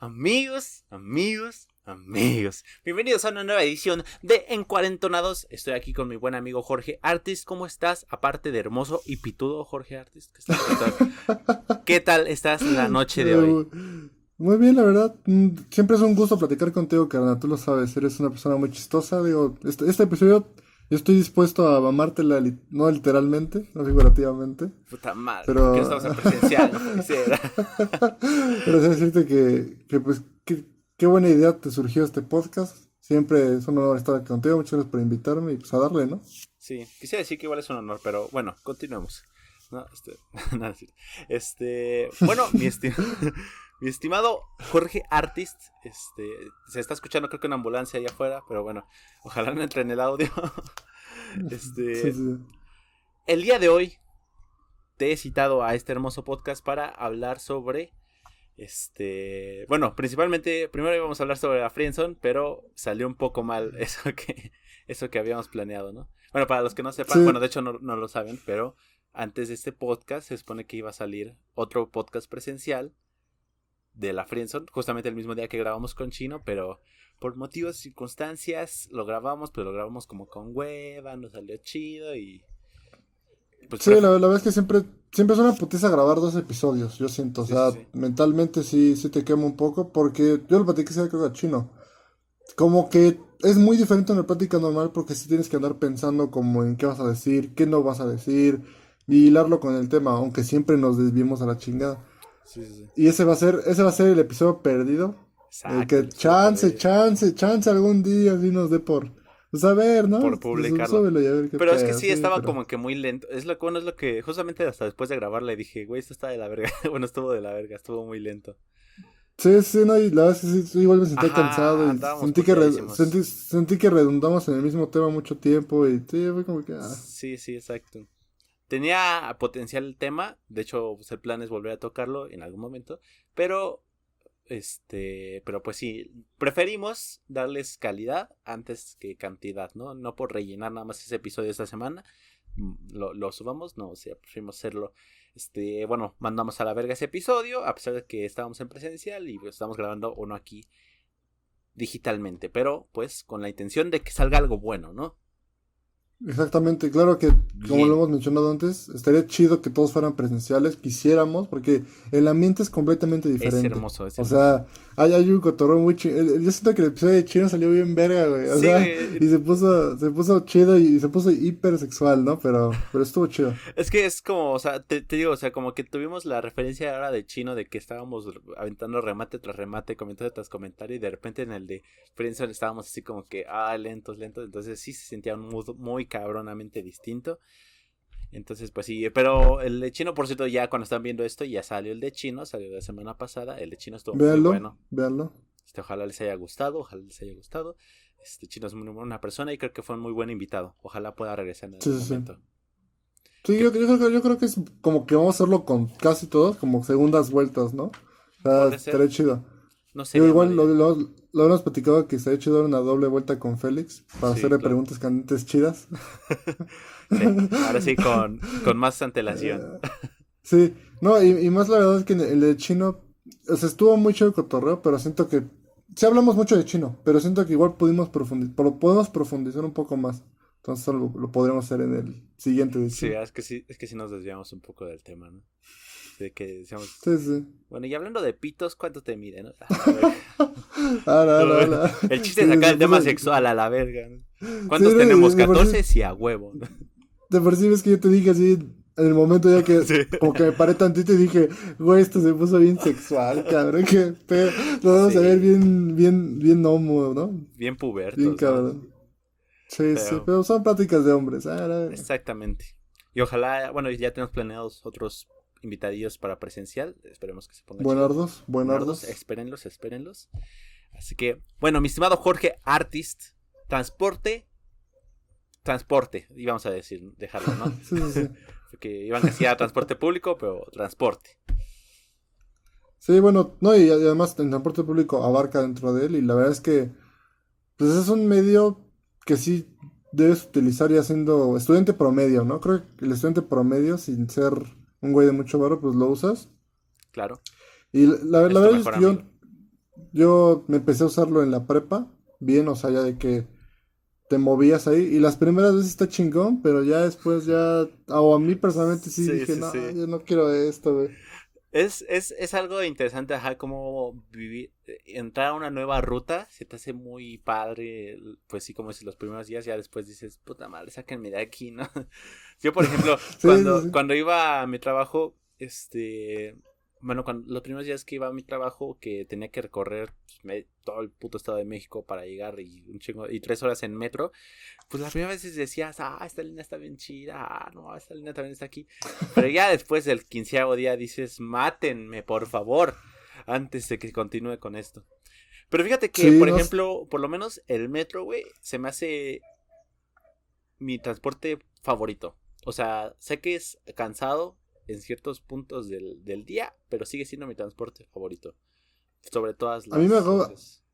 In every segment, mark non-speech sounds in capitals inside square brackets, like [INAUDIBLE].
Amigos, amigos, amigos. Bienvenidos a una nueva edición de Encuarentonados. Estoy aquí con mi buen amigo Jorge Artis. ¿Cómo estás? Aparte de hermoso y pitudo Jorge Artis. ¿Qué tal estás la noche de hoy? Muy bien, la verdad. Mm, siempre es un gusto platicar contigo, carnal. Tú lo sabes, eres una persona muy chistosa. Digo, este, este episodio yo estoy dispuesto a amártela, no literalmente, no figurativamente. Puta madre, pero que estamos en presencial, no [LAUGHS] [LAUGHS] pero sí decirte que, que pues, qué buena idea te surgió este podcast. Siempre es un honor estar contigo. Muchas gracias por invitarme y pues a darle, ¿no? Sí, quisiera decir que igual es un honor, pero bueno, continuemos. No, este, [LAUGHS] nada, este, bueno, mi estimado. Mi estimado Jorge Artist, este, se está escuchando creo que una ambulancia allá afuera, pero bueno, ojalá no entre en el audio. [LAUGHS] este, [LAUGHS] el día de hoy te he citado a este hermoso podcast para hablar sobre, este, bueno, principalmente, primero íbamos a hablar sobre la Friendzone, pero salió un poco mal [LAUGHS] eso que, eso que habíamos planeado, ¿no? Bueno, para los que no sepan, bueno, de hecho no, no lo saben, pero antes de este podcast se supone que iba a salir otro podcast presencial de la Friendzone, justamente el mismo día que grabamos con Chino, pero por motivos y circunstancias lo grabamos, pero lo grabamos como con hueva, nos salió chido y... Pues sí, la, verdad es que siempre, siempre es una putiza grabar dos episodios, yo siento, o sea, mentalmente sí, sí te quemo un poco, porque yo lo platiqué creo a Chino, como que es muy diferente en la plática normal porque sí tienes que andar pensando como en qué vas a decir, qué no vas a decir, y hilarlo con el tema, aunque siempre nos desviemos a la chingada. Y ese va a ser, ese va a ser el episodio perdido. el que chance, chance, chance algún día así nos dé por. Pues a ver, ¿no? Por publicarlo. pero es que sí, estaba como que muy lento. Es lo, bueno, es lo que justamente hasta después de grabar le dije, güey, esto está de la verga. [LAUGHS] bueno, estuvo de la verga, estuvo muy lento. Sí, sí, no, y la verdad sí, sí, igual me sentí cansado. Y sentí que, sentí, sentí, que redundamos en el mismo tema mucho tiempo y sí, fue como que... Ah. Sí, sí, exacto. Tenía potencial el tema, de hecho, pues, el plan es volver a tocarlo en algún momento, pero este, pero pues sí, preferimos darles calidad antes que cantidad, ¿no? No por rellenar nada más ese episodio esta semana, mm, lo, subamos, no, o sea, preferimos hacerlo, este, bueno, mandamos a la verga ese episodio, a pesar de que estábamos en presencial y pues, estamos grabando uno aquí digitalmente, pero pues con la intención de que salga algo bueno, ¿no? Exactamente, claro que, como lo hemos mencionado antes, estaría chido que todos fueran presenciales, quisiéramos, porque el ambiente es completamente diferente. Es hermoso, es hermoso. O sea, hay, hay un cotorreo muy chido. Yo siento que el episodio de Chino salió bien verga, güey. O sea, y se puso, se puso chido y se puso hipersexual, ¿no? Pero, pero estuvo chido. [LAUGHS] Es que es como, o sea, te, digo, o sea, como que tuvimos la referencia ahora de Chino de que estábamos aventando remate tras remate, comentario tras comentario, y de repente en el de Friendzone estábamos así como que, ah, lentos, lentos. Entonces sí se sentía un mood muy cabronamente distinto. Entonces, pues sí, pero el de chino, por cierto, ya cuando están viendo esto, ya salió el de chino, salió la semana pasada. El de chino estuvo muy bueno. Véanlo. Este, ojalá les haya gustado, ojalá les haya gustado. Este chino es muy buena persona y creo que fue un muy buen invitado. Ojalá pueda regresar en algún momento. Sí, yo, creo, que es como que vamos a hacerlo con casi todos, como segundas vueltas, ¿no? O sea, estaría chido. No sé. Igual lo, lo, hemos platicado que se ha hecho dar una doble vuelta con Félix para hacerle preguntas candentes chidas. [LAUGHS] ahora sí, con, con más antelación. [LAUGHS] sí, no, y, más la verdad es que el de chino, o sea, estuvo mucho el cotorreo, pero siento que, sí hablamos mucho de chino, pero siento que igual pudimos profundizar, podemos profundizar un poco más. Entonces lo, lo podremos hacer en el siguiente. De sí, es que sí, es que sí nos desviamos un poco del tema, ¿no? De que decíamos. Sí, sí. Bueno, y hablando de pitos, ¿cuánto te mide, no? [LAUGHS] Ah, no, no, no, El chiste es sacar el tema sexual a la verga. ¿Cuántos tenemos? 14, sí, a huevo. Te percibes que yo te dije así en el momento ya que [LAUGHS] como que me paré tantito y dije, güey, esto se puso bien sexual, cabrón, que pero lo vamos a ver bien, bien, bien homo, ¿no? Bien puberto. Bien cabrón. Sí, sí, pero son pláticas de hombres. Ah, Exactamente. Y ojalá, bueno, ya tenemos planeados otros invitadillos para presencial. Esperemos que se pongan. Buenardos, buenardos. Espérenlos, espérenlos. Así que, bueno, mi estimado Jorge Artist, transporte, transporte, íbamos a decir, dejarlo, ¿no? [LAUGHS] sí, sí, sí. [LAUGHS] Porque iban a decir transporte público, pero transporte. Sí, bueno, no, y además el transporte público abarca dentro de él y la verdad es que, pues es un medio que sí debes utilizar ya siendo estudiante promedio, ¿no? Creo que el estudiante promedio, sin ser un güey de mucho barro, pues lo usas. Claro. Y la, verdad es que yo, yo me empecé a usarlo en la prepa, bien, o sea, ya de que te movías ahí. Y las primeras veces está chingón, pero ya después ya, o a mí personalmente sí, dije, no, yo no quiero esto, güey. Es, es, es algo interesante, ajá, como vivir, entrar a una nueva ruta, se te hace muy padre, pues sí, como si los primeros días, ya después dices, puta madre, sáquenme de aquí, ¿no? Yo, por ejemplo, [LAUGHS] cuando, cuando iba a mi trabajo, este, bueno, cuando los primeros días que iba a mi trabajo, que tenía que recorrer pues, todo el puto estado de México para llegar y un chingo, y tres horas en metro, pues las primeras veces decías, ah, esta línea está bien chida, ah, no, esta línea también está aquí. Pero ya después del quinceavo día dices, mátenme, por favor, antes de que continúe con esto. Pero fíjate que, por ejemplo, por lo menos el metro, güey, se me hace mi transporte favorito. O sea, sé que es cansado, en ciertos puntos del, día, pero sigue siendo mi transporte favorito. Sobre todas las... A mí me agobia,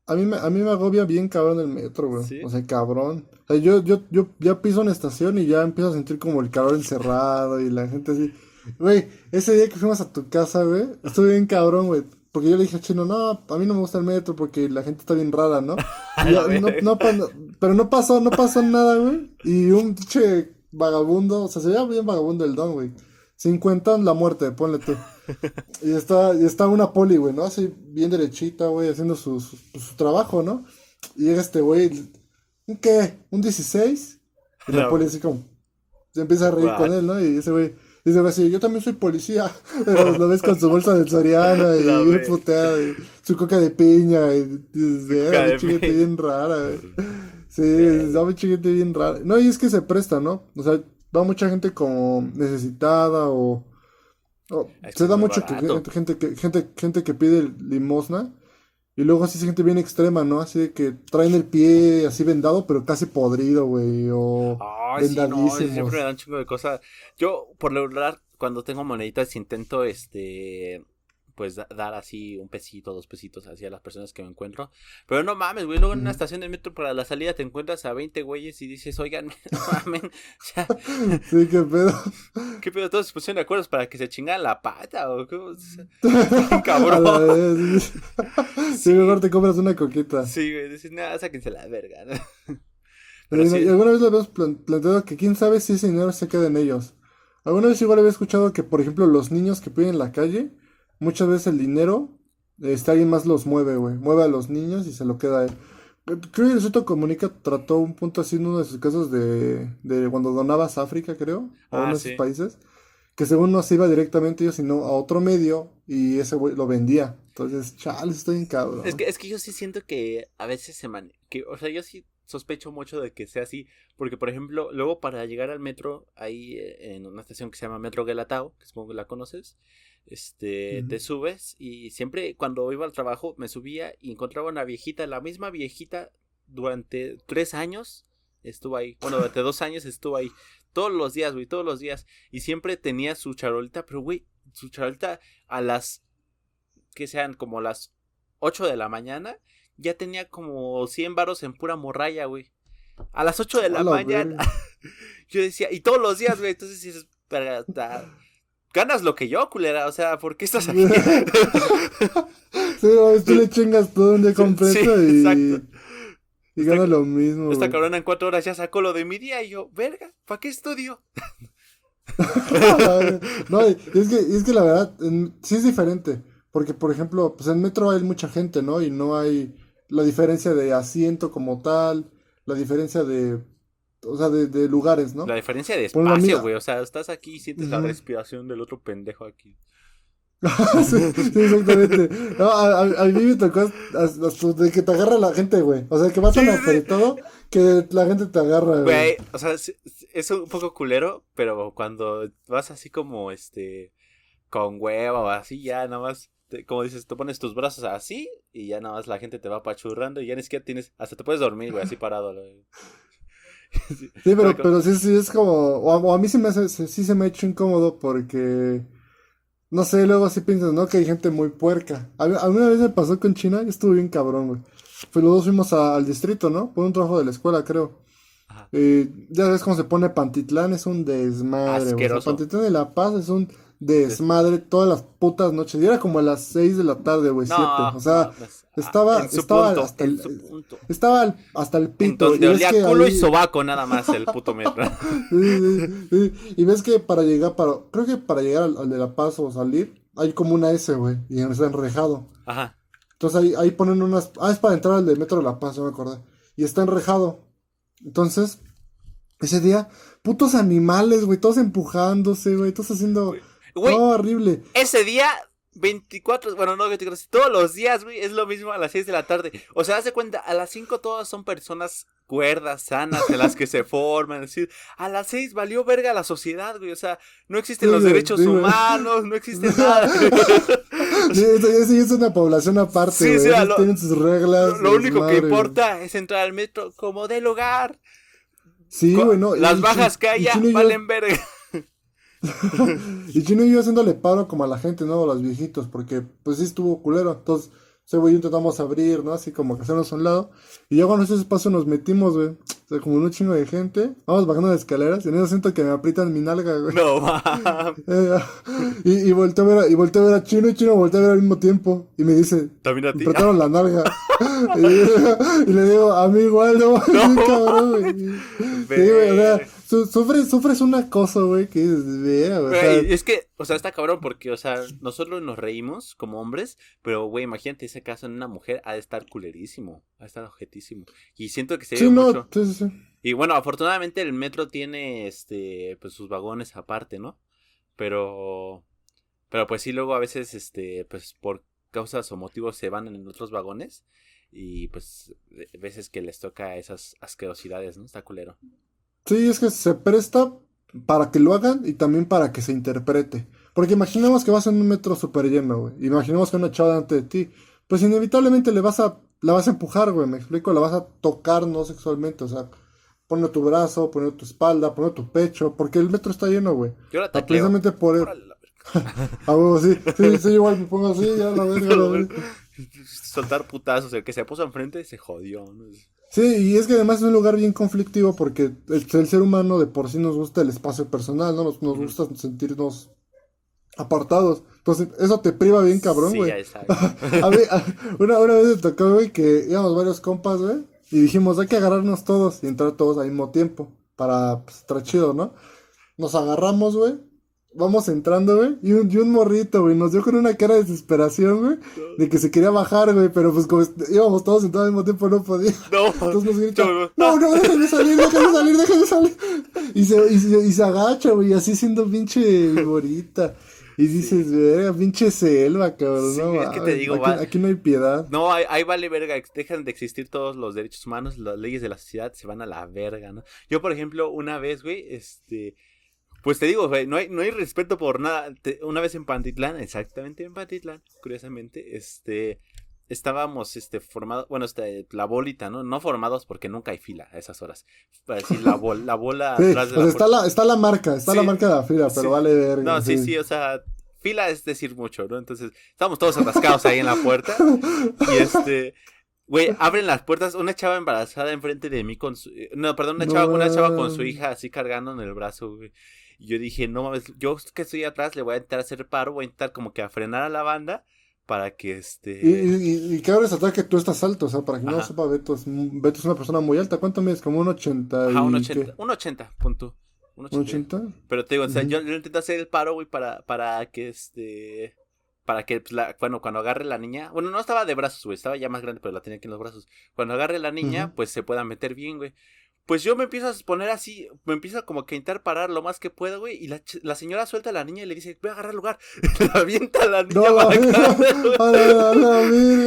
a mí me, a mí me agobia bien cabrón el metro, güey. O sea, cabrón. O sea, yo, yo, yo ya piso una estación y ya empiezo a sentir como el calor encerrado y la gente así. Güey, ese día que fuimos a tu casa, güey, estuve bien cabrón, güey. Porque yo le dije a Chino, no, a mí no me gusta el metro porque la gente está bien rara, ¿no? [LAUGHS] no, pero no pasó, no pasó nada, güey. Y un che vagabundo, o sea, se veía bien vagabundo el don, güey. 50 la muerte, ponle tú. [LAUGHS] y está, y está una poli, güey, ¿no? Así bien derechita, güey, haciendo su, su, trabajo, ¿no? Y llega este güey, ¿un qué? ¿Un 16? Y la poli así como, se empieza a reír con él, ¿no? Y ese güey dice así, yo también soy policía. [LAUGHS] Pero lo ves con su bolsa de Soriana y [LAUGHS] bien puteada, y su coca de piña, y dices, eh, chiquete bien rara, güey. Sí, es un chiquete bien rara. No, y es que se presta, ¿no? O sea, va mucha gente como necesitada o, se da mucho que, gente que gente gente que pide limosna y luego así se gente bien extrema, ¿no? Así de que traen el pie así vendado, pero casi podrido, güey, o sí, no, siempre me da un chingo de cosas. Yo, por lo regular, cuando tengo moneditas, intento, este, pues dar así un pesito, dos pesitos así a las personas que me encuentro. Pero no mames, güey, luego en una estación de metro para la salida te encuentras a 20 güeyes y dices, oigan, [LAUGHS] no ya. [LAUGHS] Sí, qué pedo. [LAUGHS] ¿Qué pedo? Todos se pusieron de acuerdo para que se chingan la pata o qué. Cabrón. sí, mejor te compras una coquita. Sí, güey, dices, nada, sáquense la verga. Pero, alguna vez lo habíamos planteado que quién sabe si ese dinero se queda en ellos. Alguna vez igual había escuchado que, por ejemplo, los niños que piden en la calle muchas veces el dinero, este, alguien más los mueve, güey. Mueve a los niños y se lo queda a él. Creo que Luisito Comunica trató un punto así en uno de sus casos de, de cuando donabas a África, creo, a uno de esos países, que según no se iba directamente ellos, sino a otro medio y ese güey lo vendía. Entonces, chale, estoy en cabrón. Es que, es que yo sí siento que a veces se man... que, o sea, yo sí sospecho mucho de que sea así, porque por ejemplo, luego para llegar al metro, ahí eh, en una estación que se llama Metro Gelatao, que supongo que la conoces, este, te subes y siempre cuando iba al trabajo me subía y encontraba una viejita, la misma viejita durante tres años estuvo ahí, bueno, durante dos años estuvo ahí, todos los días, güey, todos los días, y siempre tenía su charolita, pero güey, su charolita a las, que sean como las ocho de la mañana, ya tenía como 100 varos en pura morralla, güey. A las 8 de la mañana. [LAUGHS] yo decía, y todos los días, güey, entonces dices, ganas lo que yo, culera. O sea, ¿por qué estás aquí? sí, [LAUGHS] tú le chingas todo un día completo y. Exacto. Y gana lo mismo. Esta cabrona en cuatro horas ya sacó lo de mi día y yo, verga, ¿para qué estudio? [LAUGHS] no, es que, es que la verdad, sí es diferente. Porque, por ejemplo, pues en metro hay mucha gente, ¿no? Y no hay la diferencia de asiento como tal, la diferencia de o sea, de, lugares, ¿no? La diferencia de espacio, güey. O sea, estás aquí y sientes la respiración del otro pendejo aquí. [LAUGHS] sí, exactamente. No, a, mí me tocó de que te agarra la gente, güey. O sea, que vas tan apretado que la gente te agarra, güey. O sea, es un poco culero, pero cuando vas así como, este, con huevo o así, ya nada más, como dices, tú pones tus brazos así y ya nada más la gente te va apachurrando y ya ni siquiera tienes, hasta te puedes dormir, güey, así parado. Güey. Sí, pero, pero sí, sí, es como. O a, mí sí, me hace, sí se me ha hecho incómodo porque. No sé, luego así piensas, ¿no? Que hay gente muy puerca. A, una vez me pasó con China y estuvo bien cabrón, güey. Pues los dos fuimos al distrito, ¿no? Por un trabajo de la escuela, creo. Y ya ves cómo se pone Pantitlán, es un desmadre, güey. Pantitlán de La Paz es un de desmadre todas las putas noches. Y era como a las 6 de la tarde, güey, 7. o sea, pues, estaba, estaba hasta el, estaba hasta el pito. Donde y olía culo y sobaco nada más el puto [LAUGHS] metro. Y ves que para llegar, para, creo que para llegar al, de La Paz o salir, hay como una S, güey, y está enrejado. Ajá. Entonces ahí, ahí ponen unas, ah, es para entrar al de Metro de La Paz, yo me acordé. Y está enrejado. Entonces, ese día, putos animales, güey, todos empujándose, güey, todos haciendo... Güey, horrible. Ese día 24, bueno, no 24, todos los días, güey, es lo mismo a las 6 de la tarde. O sea, haz de cuenta, a las 5 todas son personas cuerdas, sanas, de las que se forman. Es decir, a las 6 valió verga la sociedad, güey. O sea, no existen los derechos humanos, no existe nada. [LAUGHS] sí, es una población aparte, sí, güey. tienen sus reglas. Lo, único que importa es entrar al metro como del hogar. Sí, güey, no. Las bajas que haya valen verga. Y Chino iba haciéndole paro como a la gente, ¿no? A los viejitos, porque pues sí estuvo culero. Entonces, ese güey intentamos abrir, ¿no? Así como que hacernos a un lado. Y ya cuando ese espacio nos metimos, güey. O sea, como un chingo de gente. Vamos bajando las escaleras. Y en eso siento que me aprietan mi nalga, güey. No, [LAUGHS] eh, y, y a ver a, y a ver a Chino y Chino volteé a ver al mismo tiempo. Y me dice. También a ti. apretaron la nalga. [LAUGHS] [LAUGHS] y, le digo, a mí igual, no, no. cabrón, güey. Sí, güey, o sea, sufres, sufres un acoso, güey, que es, es que, o sea, está cabrón porque, o sea, nosotros nos reímos como hombres, pero, güey, imagínate ese caso en una mujer, ha de estar culerísimo, ha de estar objetísimo. Y siento que se sí, no, Sí, sí, Y bueno, afortunadamente el metro tiene, este, pues sus vagones aparte, ¿no? Pero, pero pues sí, luego a veces, este, pues por causas o motivos se van en otros vagones y pues veces que les toca esas asquerosidades, ¿no? Está culero. Sí, es que se presta para que lo hagan y también para que se interprete. Porque imaginemos que vas en un metro súper lleno, güey. Imaginemos que una chava delante de ti. Pues inevitablemente le vas a, la vas a empujar, güey. Me explico, la vas a tocar no sexualmente. O sea, pone tu brazo, pone tu espalda, pone tu pecho. Porque el metro está lleno, güey. Yo la Precisamente por eso. [LAUGHS] a huevo, sí. Sí, sí, igual me pongo así, ya la [LAUGHS] verga, la Soltar putazos. El que se puso enfrente se jodió, ¿no? Sí, y es que además es un lugar bien conflictivo porque el, ser humano de por sí nos gusta el espacio personal, ¿no? Nos, nos gusta sentirnos apartados. Entonces, eso te priva bien cabrón, güey. [LAUGHS] a mí, una, una vez me tocó, güey, que íbamos varios compas, güey, y dijimos, hay que agarrarnos todos y entrar todos al mismo tiempo para pues, estar chido, ¿no? Nos agarramos, güey, vamos entrando, güey, y un, y un morrito, güey, nos dio con una cara de desesperación, güey, de que se quería bajar, güy, pero pues como íbamos todos sentados al mismo tiempo, no podía. No, [LAUGHS] Entonces nos grita, no, no, déjame salir, déjame salir, déjame salir. Y se, y se, y se agacha, güey, así siendo pinche morita. Y dices, verga, pinche selva, cabrón. Sí, no, es que te digo, aquí, aquí, no hay piedad. No, ahí, ahí, vale verga. Dejan de existir todos los derechos humanos, las leyes de la sociedad se van a la verga, ¿no? Yo, por ejemplo, una vez, güey, este pues te digo, no hay, no hay respeto por nada. una vez en Pantitlán, exactamente en Pantitlán, curiosamente, este, estábamos, este, formados, bueno, este, la bolita, ¿no? No formados porque nunca hay fila a esas horas. Para decir, la, la bola atrás de la está la Está la marca, está la marca de la fila, pero vale ver. No, sí, sí, o sea, fila es decir mucho, ¿no? Entonces, estábamos todos atascados ahí en la puerta y este... Güey, abren las puertas, una chava embarazada enfrente de mí con su... No, perdón, una chava, una chava con su hija así cargando en el brazo, güey. Y yo dije, no mames, yo que estoy atrás le voy a intentar hacer paro, voy a intentar como que a frenar a la banda para que este... Y, y, y cabe resaltar que tú estás alto, o sea, para que no sepa, Beto es, Beto es una persona muy alta. ¿Cuánto mides? Como un 80 Ajá, un 80, un 80, punto. Un 80. Pero te digo, o sea, yo, yo, intento hacer el paro, güey, para, para que este... Para que, pues, la, bueno, cuando agarre la niña... Bueno, no estaba de brazos, güey, estaba ya más grande, pero la tenía aquí en los brazos. Cuando agarre la niña, pues se pueda meter bien, güey. Pues yo me empiezo a poner así, me empiezo como que a intentar parar lo más que puedo, güey. Y la, la señora suelta a la niña y le dice, voy a agarrar lugar. [LAUGHS] la avienta a la niña [LAUGHS] no, para acá.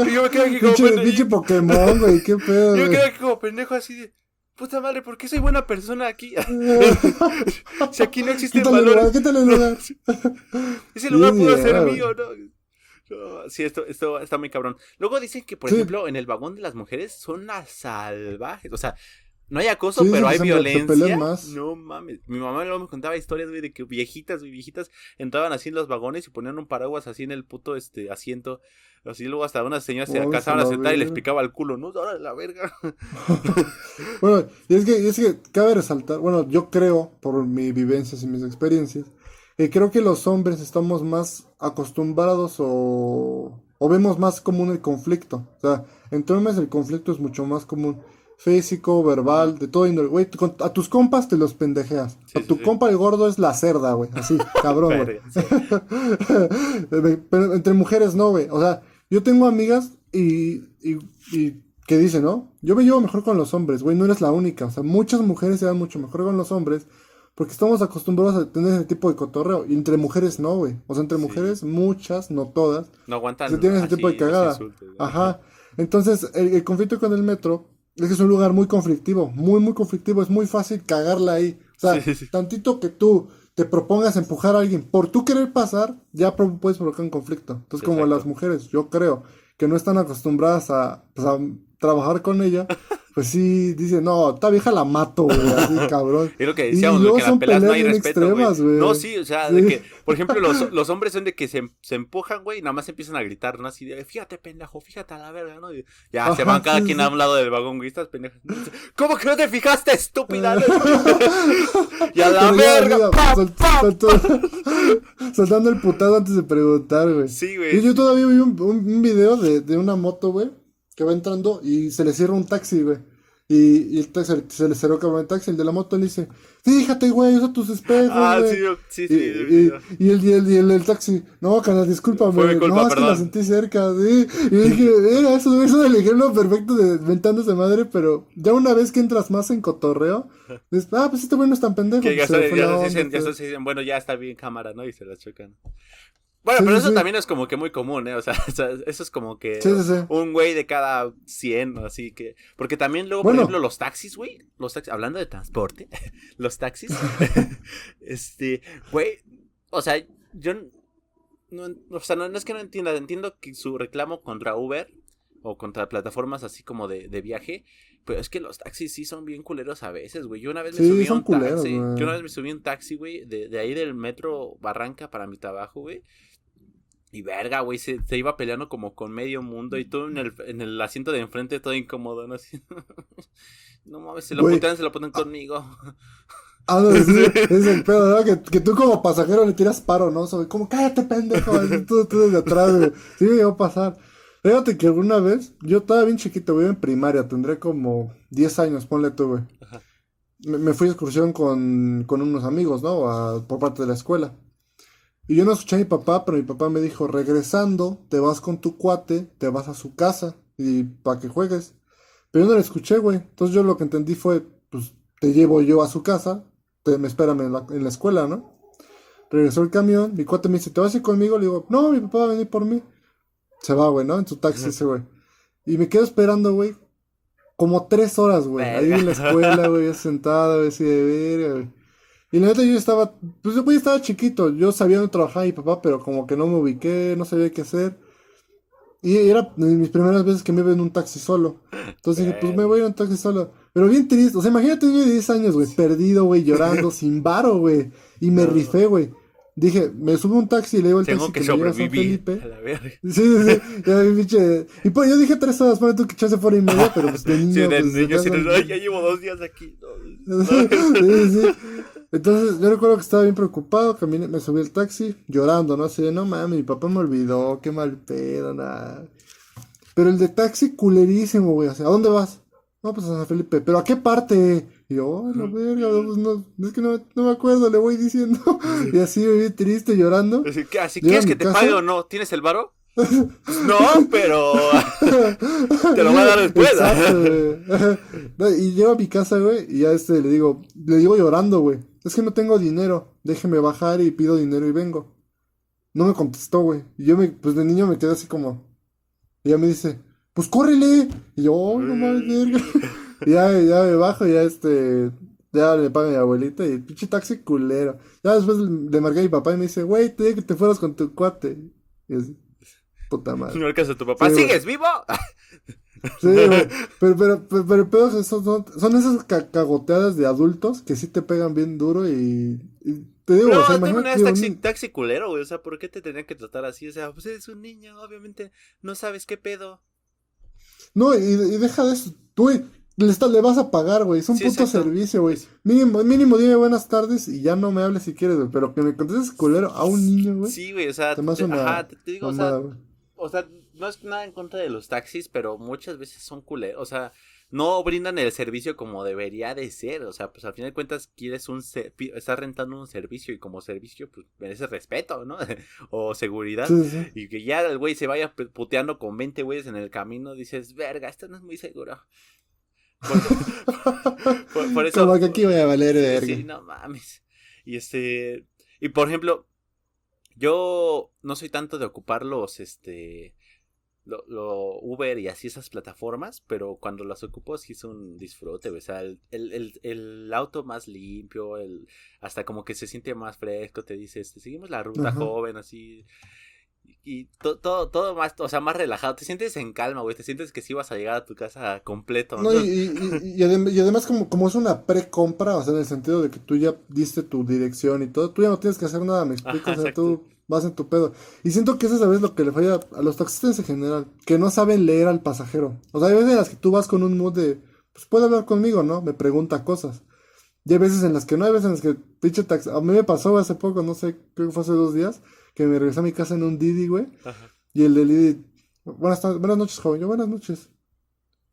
y yo me quedo aquí como pendejo. Pinche Pokémon, güey, qué pedo. Yo me quedo aquí como pendejo así de. Puta madre, ¿por qué soy buena persona aquí? [LAUGHS] si aquí no existe quítale valor. Lugar, el lugar. Ese lugar pudo ser mío, ¿no? Sí, esto, esto está muy cabrón. Luego dicen que, por ejemplo, en el vagón de las mujeres son las salvajes. O sea, no hay acoso, pero hay violencia. No mames. Mi mamá luego me contaba historias, güey, de que viejitas, güey, viejitas entraban así en los vagones y ponían un paraguas así en el puto este asiento. Así luego hasta unas señoras se alcanzaban a sentar y les picaba el culo, ¿no? Ahora la verga. [LAUGHS] bueno, y es que, es que cabe resaltar, bueno, yo creo, por mis vivencias y mis experiencias, eh, creo que los hombres estamos más acostumbrados o, o vemos más común el conflicto. O sea, entre hombres el conflicto es mucho más común. Físico, verbal, de todo Güey, a tus compas te los pendejeas. a tu compa el gordo es la cerda, güey. Así, [LAUGHS] cabrón, güey. [LAUGHS] Pero entre mujeres no, güey. O sea, yo tengo amigas y, y, y que dicen, ¿no? Yo me llevo mejor con los hombres, güey. No eres la única. O sea, muchas mujeres se dan mucho mejor con los hombres porque estamos acostumbrados a tener ese tipo de cotorreo. Y entre mujeres no, güey. O sea, entre mujeres, muchas, no todas. No aguantan. Se tienen ese tipo de cagada. Ajá. Entonces, el, conflicto con el metro es que es un lugar muy conflictivo. Muy, muy conflictivo. Es muy fácil cagarla ahí. O sea, tantito que tú te propongas empujar a alguien por tú querer pasar, ya puedes provocar un conflicto. Entonces, como las mujeres, yo creo que no están acostumbradas a, pues, a trabajar con ella, [LAUGHS] pues sí, dice, no, esta vieja la mato, güey, así, [LAUGHS] cabrón. Es lo que decíamos, lo que las peleas no hay respeto, güey. No, sí, o sea, de que, por ejemplo, los, los hombres son de que se, se empujan, güey, y nada más empiezan a gritar, ¿no? Así de, fíjate, pendejo, fíjate a la verga, ¿no? Y ya se van cada quien a un lado del vagón, güey, estas pendejas. ¿Cómo que no te fijaste, estúpida? [LAUGHS] y a la verga, [LAUGHS] Soltando el putado antes de preguntar, güey. Sí, güey. Y yo todavía vi un, un video de, de una moto, güey que va entrando y se le cierra un taxi, güey. Y, y el taxi, se le cerró el taxi, el de la moto le dice, fíjate, güey, usa tus espejos, Ah, sí, sí, sí. Y, y, el, y, el, y el, taxi, no, canal, discúlpame, no, es que la sentí cerca, sí. Y dije, era eso, eso es el ejemplo perfecto de ventándose madre, pero ya una vez que entras más en cotorreo, [LAUGHS] dices, ah, pues este güey no es tan pendejo. Que ya, se, ya, se, ya se dicen, bueno, ya está bien cámara, ¿no? Y se la chocan. Bueno, pero eso también es como que muy común, ¿eh? O sea, [LAUGHS] eso es como que un güey de cada 100, así que... Porque también luego, por ejemplo, los taxis, güey, los taxis, hablando de transporte, [LAUGHS] los taxis, [LAUGHS] este, güey, o sea, yo, no, o sea, no, es que no entienda, entiendo que su reclamo contra Uber o contra plataformas así como de, de viaje, pero es que los taxis sí son bien culeros a veces, güey. Yo una vez me subí a un taxi, yo una vez me subí a un taxi, güey, de, de ahí del metro Barranca para mi trabajo, güey. Y verga, güey, se, se, iba peleando como con medio mundo y todo en el, en el asiento de enfrente todo incómodo, ¿no? Así, [LAUGHS] no mames, se lo putean, se lo ponen conmigo. Ah, no, sí, [LAUGHS] es el pedo, ¿no? Que, que, tú como pasajero le tiras paro, ¿no? Sobre, como, cállate, pendejo, tú, tú desde atrás, güey. Sí, me iba a pasar. Fíjate que alguna vez, yo estaba bien chiquito, güey, en primaria, tendré como 10 años, ponle tú, güey. Me, me, fui a excursión con, con unos amigos, ¿no? A, por parte de la escuela. Y yo no escuché a mi papá, pero mi papá me dijo, regresando, te vas con tu cuate, te vas a su casa y para que juegues. Pero yo no le escuché, güey. Entonces yo lo que entendí fue, pues te llevo yo a su casa, te, me espérame en la, en la escuela, ¿no? Regresó el camión, mi cuate me dice, ¿te vas a ir conmigo? Le digo, no, mi papá va a venir por mí. Se va, güey, ¿no? En su taxi ese, güey. Y me quedo esperando, güey, como tres horas, güey. Ahí en la escuela, güey, [LAUGHS] sentado, güey, así de verga, güey. Y la neta yo estaba, pues yo estaba chiquito, yo sabía dónde trabajaba mi papá, pero como que no me ubiqué, no sabía qué hacer. Y era mis primeras veces que me iba en un taxi solo. Entonces dije, pues me voy a ir en un taxi solo. Pero bien triste, o sea, imagínate un de 10 años, güey, perdido, güey, llorando, sin varo, güey. Y me rifé, güey. Dije, me subo un taxi y le digo al taxi que, me lleva a San Felipe. Sí, sí, sí. Y pues yo dije tres horas, para tú que echase fuera y media, pero pues de niño. Sí, de pues, niño, sí, ya llevo dos días aquí. [LAUGHS] sí, sí. Entonces yo recuerdo que estaba bien preocupado, caminé, me subí al taxi llorando, ¿no? Así de, no mames, mi papá me olvidó, qué mal pedo, nada. Pero el de taxi culerísimo, güey, o sea, ¿a dónde vas? No, pues a San Felipe, ¿pero a qué parte? Y yo, la verga, pues no, es que no, no, me acuerdo, le voy diciendo. [LAUGHS] y así me vi triste, llorando. Así, ¿quieres que te pague o no? ¿Tienes el varo? [LAUGHS] no, pero [LAUGHS] te lo voy a dar después. y llego a mi casa, güey, y ya este le digo, le digo llorando, güey. Es que no tengo dinero. Déjeme bajar y pido dinero y vengo. No me contestó, güey. Y yo me, pues de niño me quedé así como. Y ella me dice, pues córrele. Y yo, oh, no mames, [LAUGHS] y ya, ya me bajo, ya este. Ya le paga mi abuelita y pinche taxi culero. Ya después le marqué a mi papá y me dice, güey, te dije que te fueras con tu cuate. Y así, puta madre. No alcanza tu papá. ¿Sigues vivo? [LAUGHS] Sí, Pero, pero, pero, pero, son, son esas cagoteadas de adultos que sí te pegan bien duro y, te digo, no, o sea, imagínate. taxi, taxi culero, güey. O sea, ¿por qué te tenían que tratar así? O sea, pues eres un niño, obviamente no sabes qué pedo. No, y, y deja de eso. Tú, le, está, le vas a pagar, güey. Es un puto servicio, güey. Mínimo, mínimo dime buenas tardes y ya no me hables si quieres, güey. Pero que me contestes culero a un niño, güey. Sí, güey, o sea, te, ajá, te, digo, o sea, o sea, no es nada en contra de los taxis, pero muchas veces son culeros, o sea, no brindan el servicio como debería de ser, o sea, pues al final de cuentas quieres un estás rentando un servicio y como servicio pues merece respeto, ¿no? [LAUGHS] o seguridad y que ya el güey se vaya puteando con 20 güeyes en el camino, dices, "Verga, esto no es muy seguro." [LAUGHS] Por, eso. Como que aquí voy a valer verga. Sí, no mames. Y este. Y por ejemplo, yo no soy tanto de ocupar los, este. Lo, Uber y así esas plataformas, pero cuando las ocupo sí es un disfrute, o sea, el, el, el, auto más limpio, el hasta como que se siente más fresco, te dice, este, seguimos la ruta joven, así, y todo, todo más, o sea, más relajado. Te sientes en calma, güey. Te sientes que sí vas a llegar a tu casa completo. No, y, y, además como, como es una pre-compra, o sea, en el sentido de que tú ya diste tu dirección y todo, tú ya no tienes que hacer nada, me explico. o sea, tú vas en tu pedo. Y siento que eso es a veces lo que le falla a los taxistas en general, que no saben leer al pasajero. O sea, hay veces en las que tú vas con un mood de, pues puede hablar conmigo, ¿no? Me pregunta cosas. Y hay veces en las que no, hay veces en las que pinche taxi. A mí me pasó hace poco, no sé, creo que fue hace dos días que me regresé a mi casa en un Didi, güey. Y el de Didi, buenas, buenas noches, joven. Yo, buenas noches.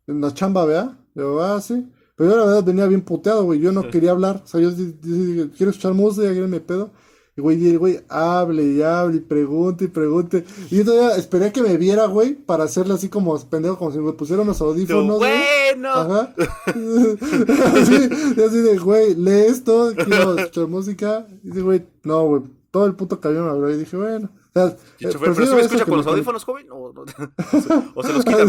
En la chamba, ¿vea? Yo, ah, sí. Pero yo la verdad venía bien puteado, güey. Yo no quería hablar. O sea, yo dije, quiero escuchar música, quiero mi pedo. Y güey, y güey, hable y hable y pregunte y pregunte. Y yo todavía esperé que me viera, güey, para hacerle así como pendejo, como si me pusieran los audífonos. bueno. Ajá. [LAUGHS] así, así de, güey, lee esto, quiero escuchar música. Y dice, güey, no, güey, todo el puto camión me habló y dije, bueno. O sea, eh, ¿Pero si me escucha con los audífonos, joven? ¿O, [LAUGHS] o se los [LAUGHS] quita?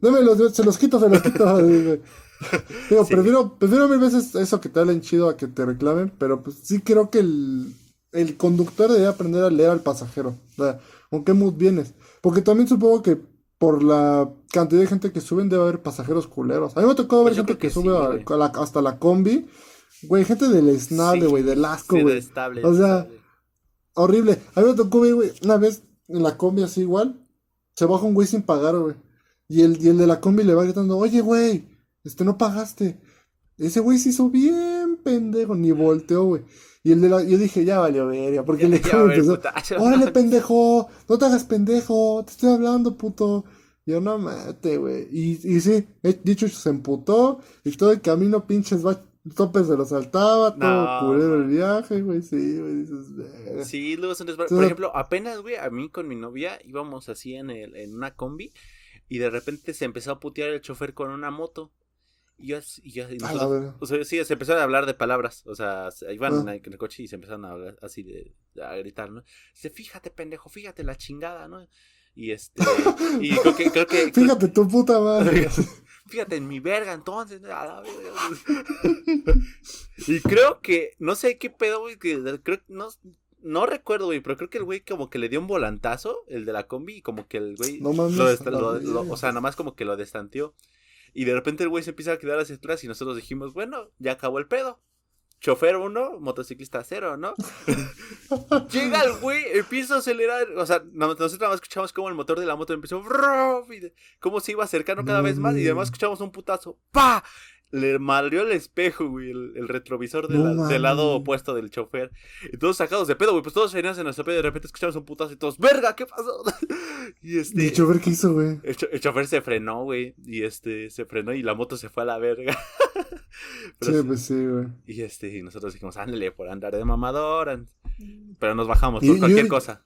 los, se los quito, se los quito. [LAUGHS] Digo, prefiero, prefiero mil veces eso que te hablen chido a que te reclamen, pero pues sí creo que el, el conductor debe aprender a leer al pasajero. O sea, ¿con qué mood vienes? Porque también supongo que por la cantidad de gente que suben debe haber pasajeros culeros. A mí me ha tocado ver pues gente que, sube hasta la combi Güey, gente del esnable, güey, del asco, güey. o sea, horrible. A mí me tocó, güey, una vez en la combi así igual. Se baja un güey sin pagar, güey. Y el, y el de la combi le va gritando, oye, güey, este no pagaste. Ese güey se hizo bien pendejo, ni volteó, güey. Y el de la, yo dije, ya valió verga, porque [LAUGHS] le empezó, [LAUGHS] órale, pendejo, no te hagas pendejo, te estoy hablando, puto. Yo no mate, güey. Y, y sí, dicho se emputó, y todo el camino pinches va tope se lo saltaba, todo culero el viaje, güey, sí, güey, dices, Sí, luego son Por ejemplo, apenas, güey, a mí con mi novia íbamos así en, el, en una combi y de repente se empezó a putear el chofer con una moto. Y yo, y yo o sea, sí, se empezaron a hablar de palabras, o sea, iban ah. en el coche y se empezaron a hablar así de, a gritar, ¿no? Dice, fíjate, pendejo, fíjate la chingada, ¿no? Y este, y creo que, creo que... [LAUGHS] Fíjate tu puta madre. [LAUGHS] fíjate en mi verga entonces. y creo que, no sé qué pedo, güey, que creo no, no recuerdo, güey, pero creo que el güey como que le dio un volantazo, el de la combi, y como que el güey no mames, lo, o sea, nada más como que lo destanteó. Y de repente el güey se empieza a quedar hacia atrás y nosotros dijimos, bueno, ya acabó el pedo chofer uno, motociclista cero, ¿no? [LAUGHS] Llega el güey, empieza a acelerar, o sea, nosotros nada más escuchamos como el motor de la moto empezó, cómo se iba acercando cada vez más y además escuchamos un putazo, ¡pa! Le madrió el espejo, güey, el, retrovisor del lado opuesto del chofer. Y todos sacados de pedo, güey, pues todos venían en nuestro pedo y de repente escuchamos un putazo y todos, ¡verga! ¿Qué pasó? [LAUGHS] y este. el chofer qué hizo, güey? El, chofer se frenó, güey, y este, se frenó y la moto se fue a la verga. [LAUGHS] sí, pues sí, güey. Y este, y nosotros dijimos, ándale, por andar de mamador. Pero nos bajamos por cualquier cosa.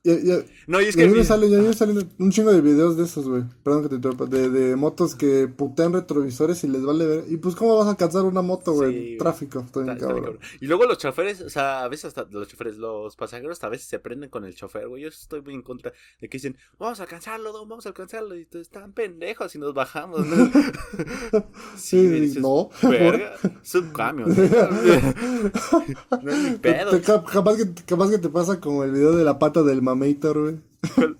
no, y es que. A mí me salen, un chingo de videos de esos, güey. Perdón que te interrumpa. De, de motos que putean retrovisores y les vale ver. Y pues, ¿cómo vas a alcanzar una moto, güey. Tráfico, cabrón. Y luego los choferes, o sea, a veces hasta los choferes, los pasajeros a veces se prenden con el chofer, güey. Yo estoy muy en contra de que dicen, vamos a alcanzarlo, vamos a alcanzarlo. Y están pendejos y nos bajamos, ¿no? [LAUGHS] sí, no. Verga, es un camión. [LAUGHS] [LAUGHS] no es mi pedo. capaz, que, capaz que te pasa como el video de la pata del mamator, güey. [LAUGHS]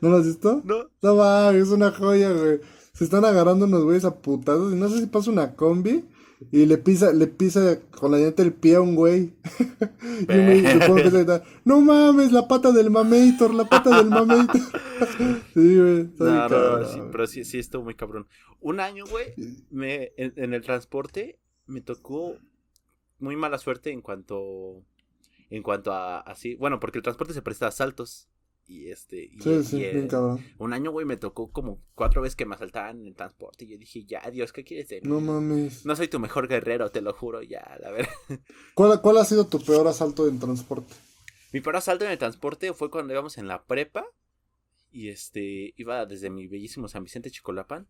¿No lo has visto? No. No va, es una joya, güey se están agarrando unos güeyes a putazos. Y no sé si pasa una combi. y le pisa, le pisa con la llanta el pie a un güey. [LAUGHS] y un güey se no mames, la pata del mamator, la pata del mamator. [LAUGHS] sí, güey. No, no, sí, pero sí, sí estuvo muy cabrón. Un año, güey, me, en, el transporte me tocó muy mala suerte en cuanto en cuanto a así, bueno, porque el transporte se presta a asaltos. Y este. Y, sí, sí, bien cabrón. Un año, güey, me tocó como cuatro veces que me asaltaban en el transporte. Y yo dije, ya, Dios, ¿qué quieres de mí? No mames. No soy tu mejor guerrero, te lo juro, ya, a ver. [LAUGHS] ¿Cuál, ¿Cuál ha sido tu peor asalto en transporte? Mi peor asalto en el transporte fue cuando íbamos en la prepa. Y este, iba desde mi bellísimo San Vicente Chicolapan,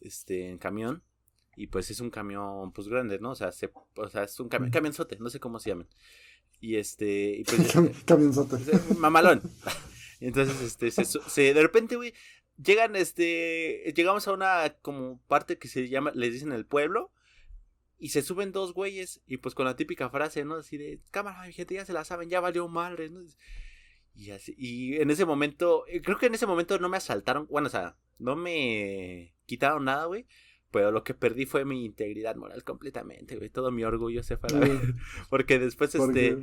este, en camión. Y pues es un camión, pues grande, ¿no? O sea, se, o sea es un camión, camionzote, no sé cómo se llaman. Y este, y pues, [LAUGHS] camionzote. Mamalón. [LAUGHS] Entonces, este, se, de repente, güey, llegan, este, llegamos a una como parte que se llama, les dicen el pueblo, y se suben dos güeyes, y pues con la típica frase, ¿no? Así de, cámara, mi gente, ya se la saben, ya valió madre, ¿no? Y así, y en ese momento, eh, creo que en ese momento no me asaltaron, bueno, o sea, no me quitaron nada, güey, pero lo que perdí fue mi integridad moral completamente, güey, todo mi orgullo se fue a la [LAUGHS] porque después, este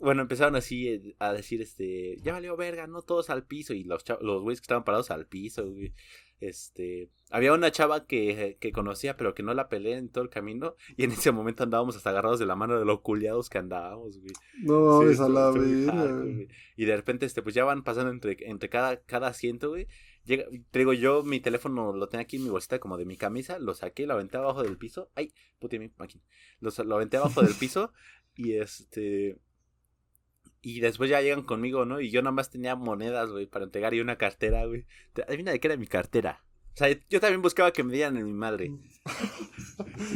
bueno, empezaron así eh, a decir, este, ya valió verga, no todos al piso. Y los, los güeyes que estaban parados al piso, güey. Este, había una chava que, que, conocía, pero que no la peleé en todo el camino. Y en ese momento andábamos hasta agarrados de la mano de los culiados que andábamos, güey. No sí, a la vida. Y de repente, este, pues ya van pasando entre, entre cada, cada asiento, güey. Llega, te digo, yo mi teléfono lo tenía aquí en mi bolsita como de mi camisa, lo saqué, lo aventé abajo del piso. Ay, puti mi máquina. Lo, lo aventé abajo del piso [LAUGHS] y este y después ya llegan conmigo, ¿no? Y yo nada más tenía monedas, güey, para entregar y una cartera, güey. Adivina de qué era mi cartera. O sea, yo también buscaba que me dieran en mi madre.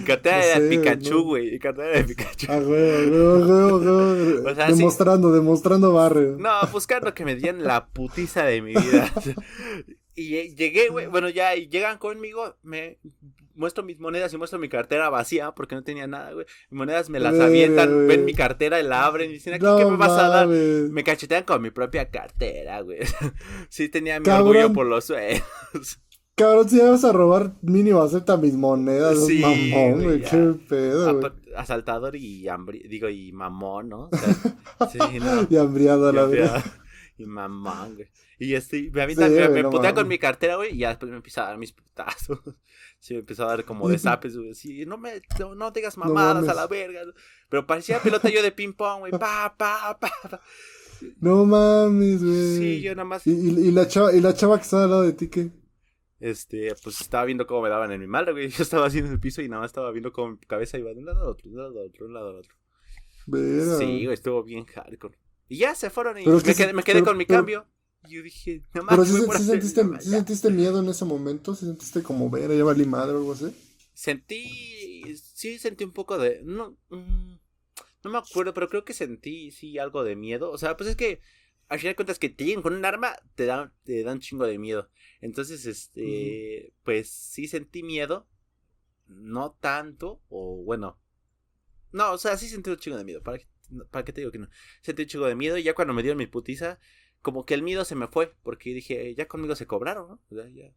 Cartera [LAUGHS] era de Pikachu, güey. Mi cartera era de Pikachu. Ah, güey, güey, güey, o sea, demostrando, demostrando barrio. No, buscando que me dieran la putiza de mi vida. y llegué, güey. Bueno, ya llegan conmigo. Me muestro mis monedas y muestro mi cartera vacía porque no tenía nada, güey. Mis monedas me las avientan, ven mi cartera y la abren y dicen, ¿aquí qué me vas a dar? Me cachetean con mi propia cartera, güey. [LAUGHS] sí tenía mi orgullo por los sueños. Cabrón, si vas a robar mínimo acepta mis monedas, sí, mamón, güey, qué pedo, güey. Asaltador y digo, y mamón, ¿no? [LAUGHS] sí, no. y hambriado a la verdad. [LAUGHS] Y mamón, güey. Y este, me avientan, me, me con mi cartera, güey, y ya después me empieza a dar mis putazos. [LAUGHS] Sí, me empezó a dar como de zapes, güey. Sí, no me, no, digas mamadas a la verga. Pero parecía pelota yo de ping pong, güey. Pa, pa, pa, pa. No mames, güey. Sí, yo nada más. ¿Y, y, la chava, ¿Y la chava que estaba al lado de ti qué? Este, pues estaba viendo cómo me daban en mi madre, güey. [LAUGHS] Yo estaba así en el piso y nada más estaba viendo cómo mi cabeza iba de un lado a otro, de un lado a otro, de un lado a otro. Sí, güey, estuvo bien hardcore. Y ya se fueron y me, quedé, me quedé con mi cambio. Y yo dije, no Pero si sentiste, sentiste miedo en ese momento, si sentiste como ver, ya valí madre o algo así. Sentí, sí sentí un poco de, no, mm, no me acuerdo, pero creo que sentí, sí, algo de miedo. O sea, pues es que, al final de cuentas, que te lleguen con un arma, te dan, te dan un chingo de miedo. Entonces, este, pues sí sentí miedo, no tanto, o bueno, no, o sea, sí sentí un chingo de miedo, ¿para, para qué te digo que no? Sentí un chingo de miedo y ya cuando me dieron mi putiza como que el miedo se me fue, porque dije, ya conmigo se cobraron, ¿no? O sea, ya,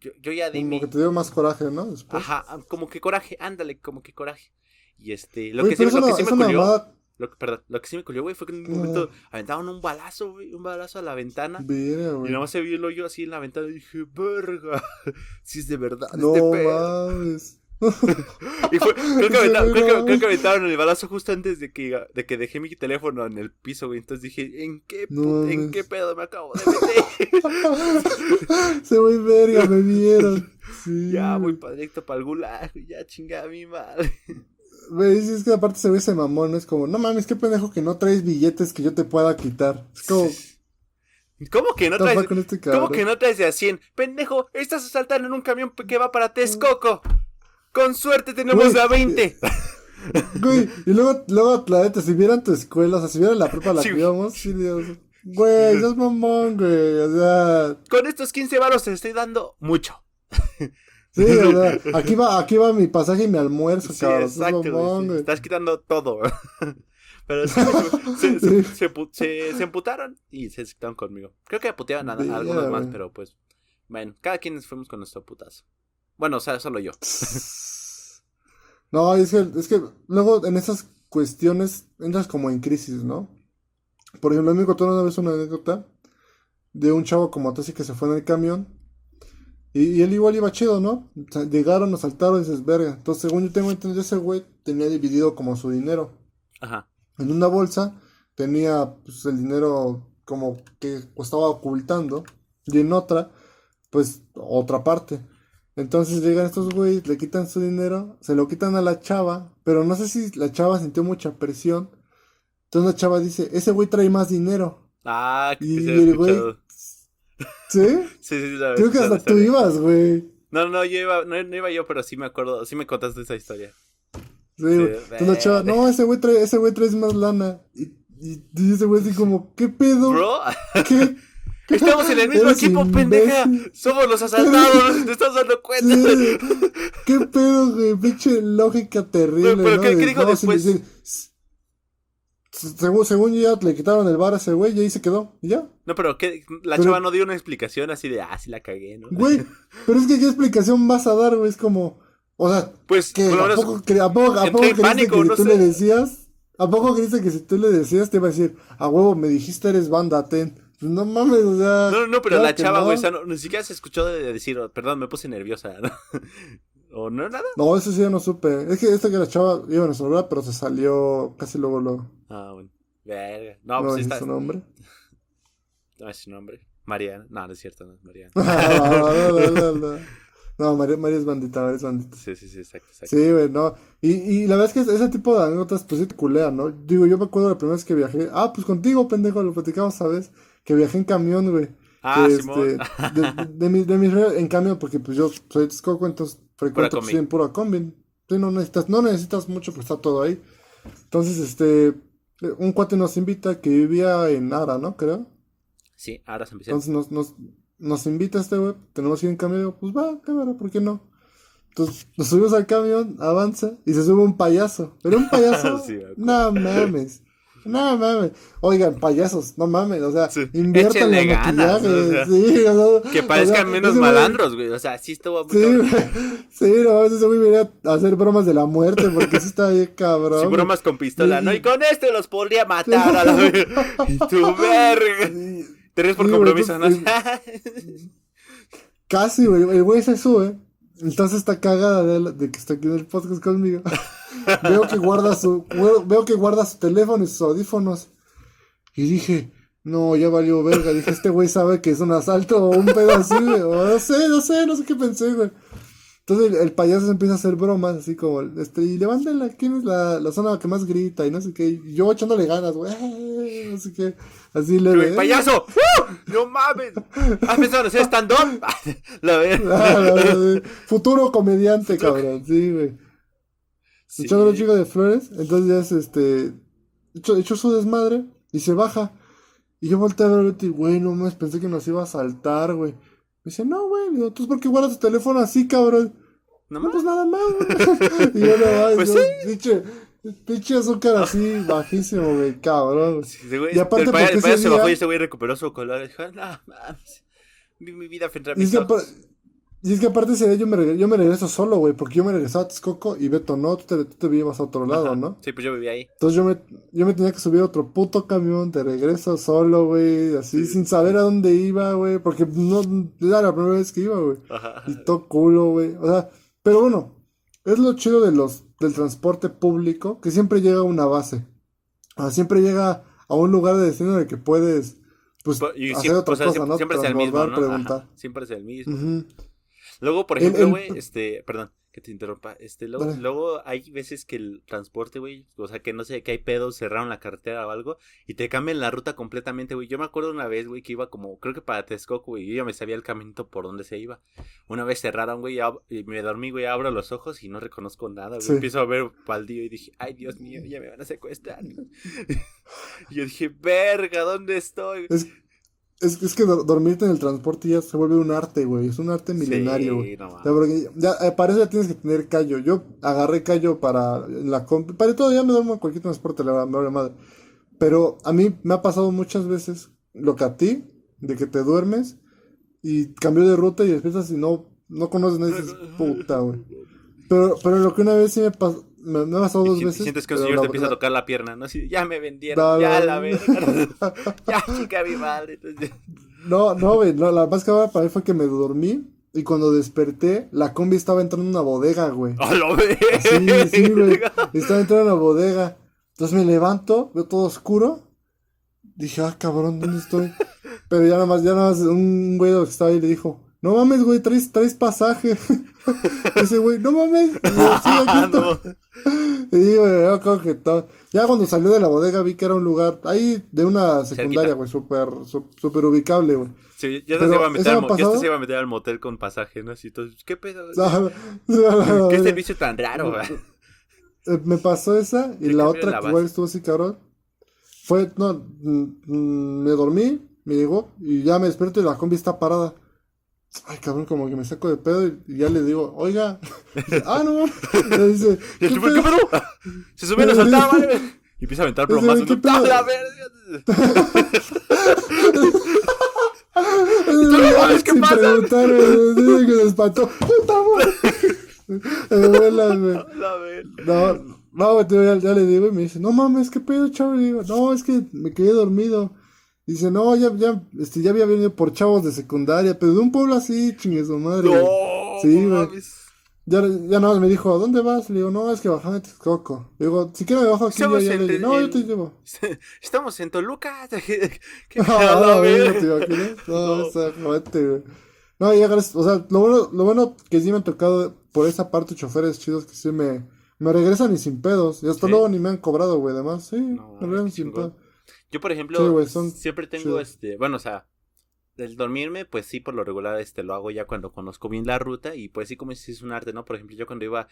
yo, yo ya di Como que te dio más coraje, ¿no? Después. Ajá, como que coraje, ándale, como que coraje. Y este, lo que sí, lo que sí me culió, lo, perdón, lo que sí me culió, güey, fue que en un momento aventaban un balazo, güey, un balazo a la ventana. Y nada más se vio el hoyo así en la ventana y dije, verga, [LAUGHS] si es de verdad no este mames. [LAUGHS] y fue, creo, que [LAUGHS] aventaron, creo, que, aventaron el balazo justo antes de que, de que dejé mi teléfono en el piso, güey. Entonces dije, ¿en qué, ¿en qué pedo me acabo de meter? Se voy verga, me vieron. Ya voy para directo para el gulag, ya chingada mi madre. Es que aparte se ve ese mamón, es como, no mames, qué pendejo que no traes billetes que yo te pueda quitar. Es como... ¿Cómo que no traes? Este ¿Cómo que no traes de a 100? Pendejo, estás asaltando en un camión que va para Texcoco. Con suerte tenemos a 20. [LAUGHS] Güey, y luego, luego, la neta, si vieran tu escuela, o sea, si vieran la prepa a la que íbamos, sí, Dios. Güey, es mamón, güey, o sea. Con estos 15 varos te estoy dando mucho. [LAUGHS] Sí, [LAUGHS] sea, aquí va, aquí va mi pasaje y mi almuerzo, cabrón. Exacto, mamón, güey. Estás quitando todo. [LAUGHS] Pero sí, se, se, se, se, emputaron y se quitaron conmigo. Creo que puteaban a, a algunos más, pero pues, bueno, cada quien fuimos con nuestro putazo. Bueno, o sea, solo yo. [LAUGHS] No, es que, es que luego en esas cuestiones entras como en crisis, ¿no? Por ejemplo, a mí me contó una vez una anécdota de un chavo como así que se fue en el camión. Y, él igual iba chido, ¿no? llegaron, asaltaron y dices, verga. Entonces, según yo tengo entendido, ese güey tenía dividido como su dinero. Ajá. En una bolsa tenía pues, el dinero como que estaba ocultando. Y en otra, pues, otra parte. Entonces llegan estos güeyes, le quitan su dinero, se lo quitan a la chava, pero no sé si la chava sintió mucha presión. Entonces la chava dice, ese güey trae más dinero. Ah, que y el güey... ¿Sí? sí, sí, la Creo que hasta tú ibas, güey. No, no, yo iba, no, iba yo, pero sí me acuerdo, sí me contaste esa historia. Sí, güey. Entonces la chava, no, ese güey trae, ese güey trae más lana. Y, y, y ese güey así como, ¿qué pedo? Bro. ¿Qué? [LAUGHS] Estamos en el mismo equipo, pendeja. Somos los asaltados, [LAUGHS] te estás dando cuenta. ¿Qué pedo, güey? Pinche lógica terrible. Pero, ¿qué, dijo después? Según, según ya le quitaron el bar a ese güey y ahí se quedó. ¿Y ya? No, pero ¿qué? la chava no dio una explicación así de, ah, sí la cagué, ¿no? Güey, [LAUGHS] pero es que ¿qué explicación vas a dar, güey? Es como, o sea, pues, que ¿a poco, ¿a poco, a poco creíste que tú le decías? ¿A poco creíste que si tú le decías te iba a decir, a huevo, me dijiste eres banda, ten? Pues no mames, o sea. No, no, pero la chava, güey, o sea, ni siquiera se escuchó de decir, oh, perdón, me puse nerviosa, [LAUGHS] ¿no? ¿O no nada? No, eso sí ya no supe. Es que esta que la chava iba a nuestro pero se salió casi luego lo. Ah, bueno. Verga. No, ¿No pues está. su nombre? [LAUGHS] No es su nombre. Mariana. No, no es cierto, no es Mariana. [LAUGHS] no, no, no, no. [LAUGHS] No, María, María es bandita, María es bandita. Sí, sí, sí, exacto, exacto. Sí, güey, no. Y, y la verdad es que ese tipo de anécdotas, pues sí te culean, ¿no? Digo, yo me acuerdo la primera vez que viajé. Ah, pues contigo, pendejo, lo platicamos, ¿sabes? que viajé en camión, güey. Ah, que, este, de, de, mi, de en camión, porque pues yo soy de Texcoco, entonces frecuento pues, en pura combi. Sí, no necesitas, no necesitas mucho, pues está todo ahí. Entonces, este, un cuate nos invita que vivía en Ara, ¿no? Creo. Sí, Ara se Entonces nos, nos, nos invita este güey, tenemos que ir en camión, pues va, cámara, ¿por qué no? Entonces nos subimos al camión, avanza y se sube un payaso. Pero un [LAUGHS] payaso, no mames. No mames. Oigan, payasos, no mames. O sea, sí. inviertan en maquillaje. sí, que parezcan menos malandros, güey. O sea, sí estuvo muy Sí, sí, no, ese güey venía a hacer bromas de la muerte porque sí está ahí cabrón. Sí, bromas con pistola, ¿no? Y con este los podría matar a la Y [LAUGHS] tu verga. Tres por compromiso, ¿no? Casi, güey. El güey se sube. Entonces está cagada de, de que está aquí en el podcast conmigo. [LAUGHS] veo que guarda su, veo que guarda su teléfono y sus audífonos. Y dije, no, ya valió verga. Dije, este güey sabe que es un asalto o un pedo así, güey. no sé, no sé, no sé qué pensé, güey. Entonces el, payaso empieza a hacer bromas, así como, este, y levántenla, ¿quién es la, la zona que más grita? Y no sé qué. Y yo echándole ganas, güey. No sé qué. Así le ve. ¡Payaso! ¡Uh! ¡No mames! ¿Has pensado en hacer stand-up? [LAUGHS] [LAUGHS] la verdad. Futuro comediante, cabrón. Sí, güey. Sí. Echando los chicos de flores. Entonces ya es este. Echó, su desmadre y se baja. Y yo volteé a ver y, güey, no mames, pensé que nos iba a saltar, güey. Me dice, no, güey, entonces ¿por qué guardas tu teléfono así, cabrón? No, no pues nada más, güey. [LAUGHS] [LAUGHS] y yo no, pues sí. pinche, pinche azúcar así, [LAUGHS] bajísimo, güey, cabrón. Sí, güey, y aparte, el, payaso se bajó y ese güey recuperó su color. Dijo, no, mames, mi, mi vida frente a mis ojos. Y es que aparte ese día yo me, regreso, yo me regreso solo, güey, porque yo me regresaba a Texcoco y Beto no, tú te, tú te vivías a otro lado, ¿no? Sí, pues yo vivía ahí. Entonces yo me, yo me tenía que subir a otro puto camión de regreso solo, güey, así sin saber a dónde iba, güey, porque no era la primera vez que iba, güey. Y todo culo, güey. O sea, pero bueno, es lo chido de los, del transporte público, que siempre llega a una base. O sea, siempre llega a un lugar de destino en el que puedes, pues, hacer otra cosa, ¿no? Siempre es el mismo, ¿no? Siempre es el mismo. Luego, por ejemplo, güey, este, perdón, que te interrumpa, este, luego, luego hay veces que el transporte, güey, o sea, que no sé, que hay pedos, cerraron la carretera o algo, y te cambian la ruta completamente, güey. Yo me acuerdo una vez, güey, que iba como, creo que para Texcoco, güey, yo ya me sabía el caminito por donde se iba. Una vez cerraron, güey, y me dormí, güey, abro los ojos y no reconozco nada, güey. Empiezo a ver baldío y dije, ay, Dios mío, ya me van a secuestrar. [LAUGHS] y yo dije, verga, ¿dónde estoy? Es, es, que dormirte en el transporte ya se vuelve un arte, güey. Es un arte milenario, güey. ya, eh, para eso ya tienes que tener callo. Yo agarré callo para la Para todo, ya me duermo en cualquier transporte, la verdad, madre. Pero a mí me ha pasado muchas veces lo que a ti, de que te duermes y cambió de ruta y despiertas y no, no conoces nada dices, [LAUGHS] puta, güey. Pero, pero lo que una vez sí me pasó, me, me ha pasado dos veces. Sientes que un señor te empieza a tocar la pierna, ¿no? Así, ya me vendieron, ya la vendieron. [LAUGHS] ya chica mi madre. No, no, güey, no, la más que para mí fue que me dormí. Y cuando desperté, la combi estaba entrando en una bodega, güey. ¡Oh, lo ve! Sí, sí, güey. Estaba entrando en una bodega. Entonces me levanto, veo todo oscuro. Dije, ah, cabrón, ¿dónde estoy? Pero ya nada más, ya nada más, un güey que estaba ahí le dijo, no mames, güey, traes, traes pasaje. [LAUGHS] Ese güey, no mames. Y sí, [LAUGHS] Y digo, yo todo. Ya cuando salió de la bodega vi que era un lugar ahí de una secundaria, güey, súper, súper ubicable, güey. Sí, ya se, iba a meter al, ya se iba a meter al motel con pasaje, ¿no? Así, entonces, ¿qué pedo? [LAUGHS] ¿Qué servicio tan raro, güey? Eh, me pasó esa y la otra que igual estuvo así, cabrón. Fue, no, mm, mm, me dormí, me llegó y ya me despierto y la combi está parada. Ay, cabrón, como que me saco de pedo y ya le digo, oiga. [LAUGHS] ah, no. Dice, ¿qué, ¿Qué pedo? Se subió y lo soltaba, vale. Y empieza a aventar plomazos. ¿Qué pedo? ¡La verga! [LAUGHS] ¿Qué pasa? preguntar, dice que se espantó. [LAUGHS] ¡Puta madre! No, no, ya le digo y me dice, no mames, ¿qué pedo, chavo? Y digo, no, es que me quedé dormido. Dice, no, ya, ya, este, ya había venido por chavos de secundaria, pero de un pueblo así, chingue su madre. No, sí, güey. Ya, ya nada más me dijo, ¿a dónde vas? Le digo, no, es que bajame de Texcoco. Le digo, si quieres me bajo aquí, yo ya le digo, no, yo te llevo. [LAUGHS] Estamos en Toluca. [LAUGHS] ¿Qué [LAUGHS] no, no, güey, ¿te imaginas? No, no. o sea, güey. No, ya, o sea, lo bueno, lo bueno que sí me han tocado por esa parte choferes chidos que sí me, me regresan y sin pedos. Y hasta luego ni me han cobrado, güey, además, sí, me regresan sin pedos. Yo, por ejemplo, siempre tengo este, bueno, o sea, el dormirme, pues sí, por lo regular, este, lo hago ya cuando conozco bien la ruta y pues sí, como si es un arte, ¿no? Por ejemplo, yo cuando iba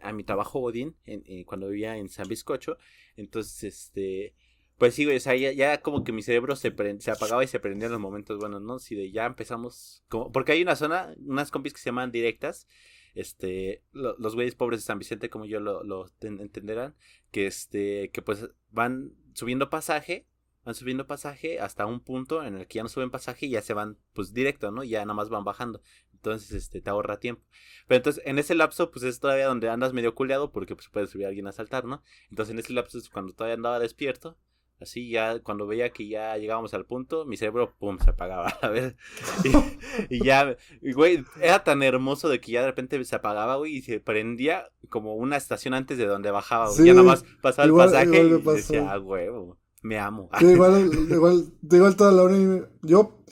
a mi, trabajo Godín, en, eh, cuando vivía en San Bizcocho, entonces, este, pues sí, güey, o sea, ya, como que mi cerebro se, se apagaba y se prendía en los momentos buenos, ¿no? Si de ya empezamos, como, porque hay una zona, unas compis que se llaman directas, este, los güeyes pobres de San Vicente, como yo lo, lo entenderán, que este, que pues van subiendo pasaje van subiendo pasaje hasta un punto en el que ya no suben pasaje y ya se van pues directo, ¿no? Ya nada más van bajando. Entonces, este, te ahorra tiempo. Pero entonces, en ese lapso, pues es todavía donde andas medio culeado porque pues puede subir a alguien a saltar, ¿no? Entonces, en ese lapso es cuando todavía andaba despierto. Así ya, cuando veía que ya llegábamos al punto, mi cerebro, pum, se apagaba, [LAUGHS] a ver. [LAUGHS] Y, ya, güey, era tan hermoso de que ya de repente se apagaba, güey, y se prendía como una estación antes de donde bajaba, güey. ya nada más pasaba el pasaje y decía, ah, huevo. Me amo. [LAUGHS] igual, igual, igual toda la hora. Yo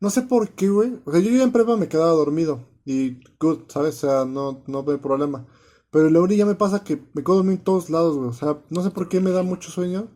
no sé por qué, güey. O sea, yo en prepa me quedaba dormido. Y good, ¿sabes? O sea, no, no veo problema. Pero la ya me pasa que me quedo dormido en todos lados, güey. O sea, no sé por qué me da mucho sueño.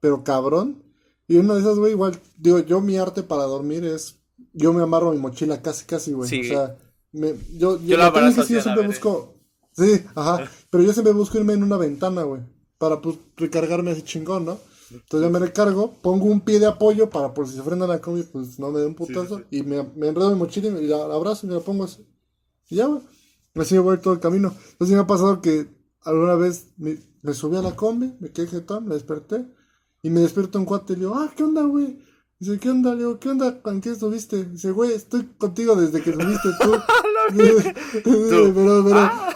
Pero cabrón. Y una de esas, güey, igual, digo, yo mi arte para dormir es. Yo me amarro mi mochila casi, casi, güey. O sea, me, yo, yo, la que sí, yo siempre busco. Sí, ajá. [LAUGHS] Pero yo siempre busco irme en una ventana, güey. Para pues recargarme así chingón, ¿no? Entonces yo me recargo, pongo un pie de apoyo para por si se frena la combi, pues no me dé un putazo. Y me, me, enredo mi mochila y la abrazo y me la pongo así. Y ya, güey. Así me voy todo el camino. Entonces me ha pasado que alguna vez me, me subí a la combi, me quedé jetón, me desperté. Y me despierto un cuate y le digo, ah, ¿qué onda, güey? Dice, ¿qué onda? Le digo, ¿qué onda? ¿Con qué estuviste? Dice, güey, estoy contigo desde que subiste [LAUGHS] [LAUGHS] tú. pero, pero, ah.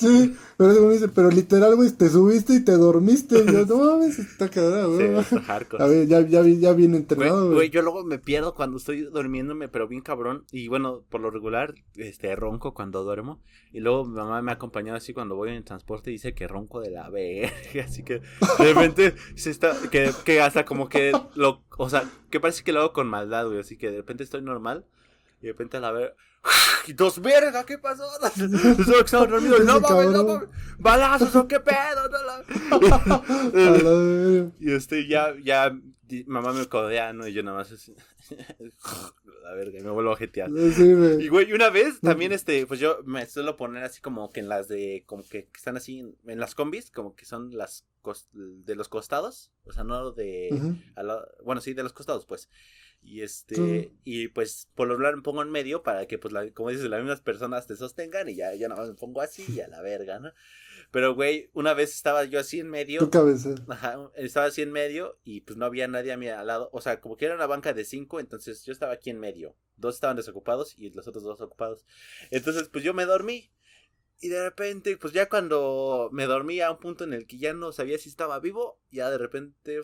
Sí, pero me dice, pero literal, güey, te subiste y te dormiste. Y yo, [LAUGHS] no mames, está cagado, güey. Sí, A ver, ya, ya, ya bien entrenado, güey. Güey, yo luego me pierdo cuando estoy durmiéndome, pero bien cabrón. Y bueno, por lo regular, este, ronco cuando duermo. Y luego mi mamá me ha acompañado así cuando voy en transporte y dice que ronco de la verga. [LAUGHS] Así que de repente se está, que, que hasta como que lo, o sea, que parece que lo hago con maldad, güey. Así que de repente estoy normal y de repente a la verga [LAUGHS] y dos verga, ¿qué pasó? [LAUGHS] Solo estaba dormido. No mames, no mames. Balazos o qué pedo. [LAUGHS] y este, ya, ya, mamá me codea, ¿no? Y yo nada más así. La verga, me vuelvo a jetear. y güey, una vez también, este, pues yo me suelo poner así como que en las de, como que están así en, las combis, como que son las de los costados. O sea, no de, bueno, sí, de los costados, pues. Y este, y pues por lo general me pongo en medio para que, pues, la, como dices, las mismas personas te sostengan y ya, ya nada más me pongo así y a la verga, ¿no? Pero, güey, una vez estaba yo así en medio. Tu cabeza. Ajá, estaba así en medio y pues no había nadie a mi lado. O sea, como que era una banca de cinco, entonces yo estaba aquí en medio. Dos estaban desocupados y los otros dos ocupados. Entonces, pues yo me dormí. Y de repente, pues ya cuando me dormí a un punto en el que ya no sabía si estaba vivo, ya de repente,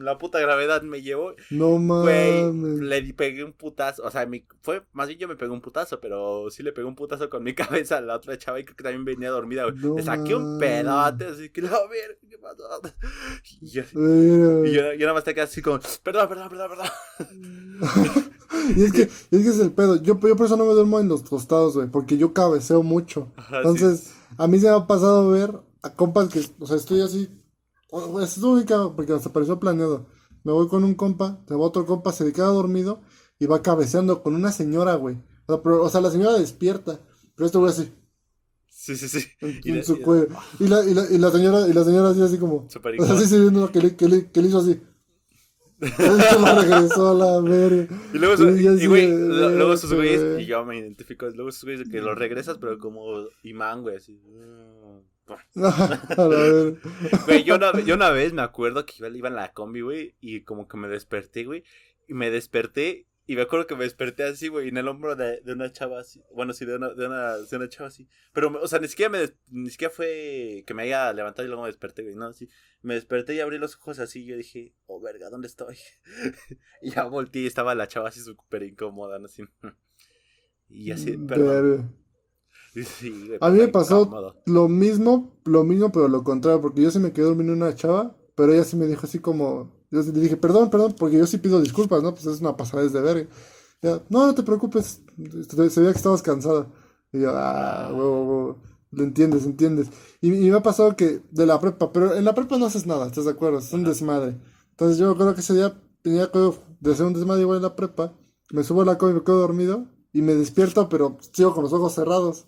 la puta gravedad me llevó. No mames. le pegué un putazo, o sea, mi, fue, más bien yo me pegué un putazo, pero sí le pegué un putazo con mi [LAUGHS] cabeza a la otra chava y creo que también venía dormida, le saqué un pedote, así que, a ver, ¿qué pasó? [LAUGHS] Y yo, y yo, nada más te quedé así como, perdón, perdón, perdón, perdón. [LAUGHS] y es que, es que es el pedo. Yo, yo por eso no me duermo en los costados, güey, porque yo cabeceo mucho. Entonces, a mí se me ha pasado ver a compas que, o sea, estoy así. Es ubicado porque se pareció planeado. Me voy con un compa, se va otro compa, se le queda dormido y va cabeceando con una señora, güey. O sea, pero, o sea la señora despierta, pero este güey así. Sí, sí, sí. En, su cuello. Y la, y, la, y la señora, y la señora así, así como. O sea, así se viendo que le, que le, que le hizo así. Lo regresó a la verga. Y luego, y, güey, luego sus güeyes, y yo me identifico, luego sus güeyes que lo regresas, pero como imán, güey, así. [LAUGHS] [LAUGHS] Güey, yo una, yo una vez me acuerdo que iba, iba en la combi, güey, y como que me desperté, güey, y me desperté y me acuerdo que me desperté así, güey, en el hombro de, de, una chava así. Bueno, sí, de una, de una, de una chava así. Pero, o sea, ni siquiera, me ni siquiera fue que me haya levantado y luego me desperté, güey. No, así. Me desperté y abrí los ojos así. Y yo dije, oh, verga, ¿dónde estoy? [LAUGHS] y ya volteé y estaba la chava así súper incómoda, ¿no? Así. y así, mm, perdón. Sí, a mí me pasó lo mismo, lo mismo, pero lo contrario, porque yo se me quedé durmiendo una chava, pero ella sí me dijo así como, yo le dije, perdón, perdón, porque yo sí pido disculpas, ¿no? Pues es una pasada de verga. Ya, no, no te preocupes, se veía que estabas cansada. Y yo, ah, huevo, huevo. Lo entiendes, entiendes. Y, me ha pasado que de la prepa, pero en la prepa no haces nada, ¿estás de acuerdo? Es un desmadre. Entonces yo creo que ese día tenía que de hacer un desmadre igual en la prepa. Me subo a la cama y me quedo dormido. Y me despierto, pero sigo con los ojos cerrados.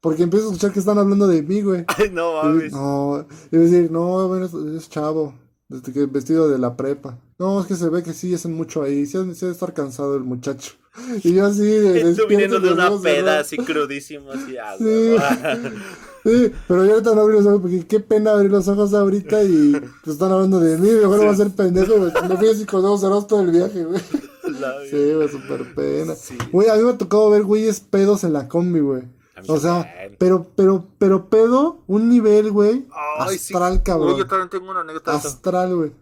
Porque empiezo a escuchar que están hablando de mí, güey. [LAUGHS] Ay, no mames. No, y decir, no, bueno, es chavo. Desde que vestido de la prepa. No, es que se ve que sí hacen mucho ahí. Sí, debe estar cansado el muchacho. Y yo así. Tú viniendo de una peda así crudísimo, así. Sí. [LAUGHS] sí, pero yo ahorita no abrí los ojos porque qué pena abrir los ojos ahorita y pues están hablando de mí. Mejor va a ser pendejo. Me fui así con los ojos cerrados todo el viaje, güey. Sí, güey, súper pena. Güey, a mí me ha tocado ver güeyes pedos en la combi, güey. O sea, pero, pero, pero pedo, un nivel, güey. Astral, cabrón. yo también tengo una anécdota. Astral, güey.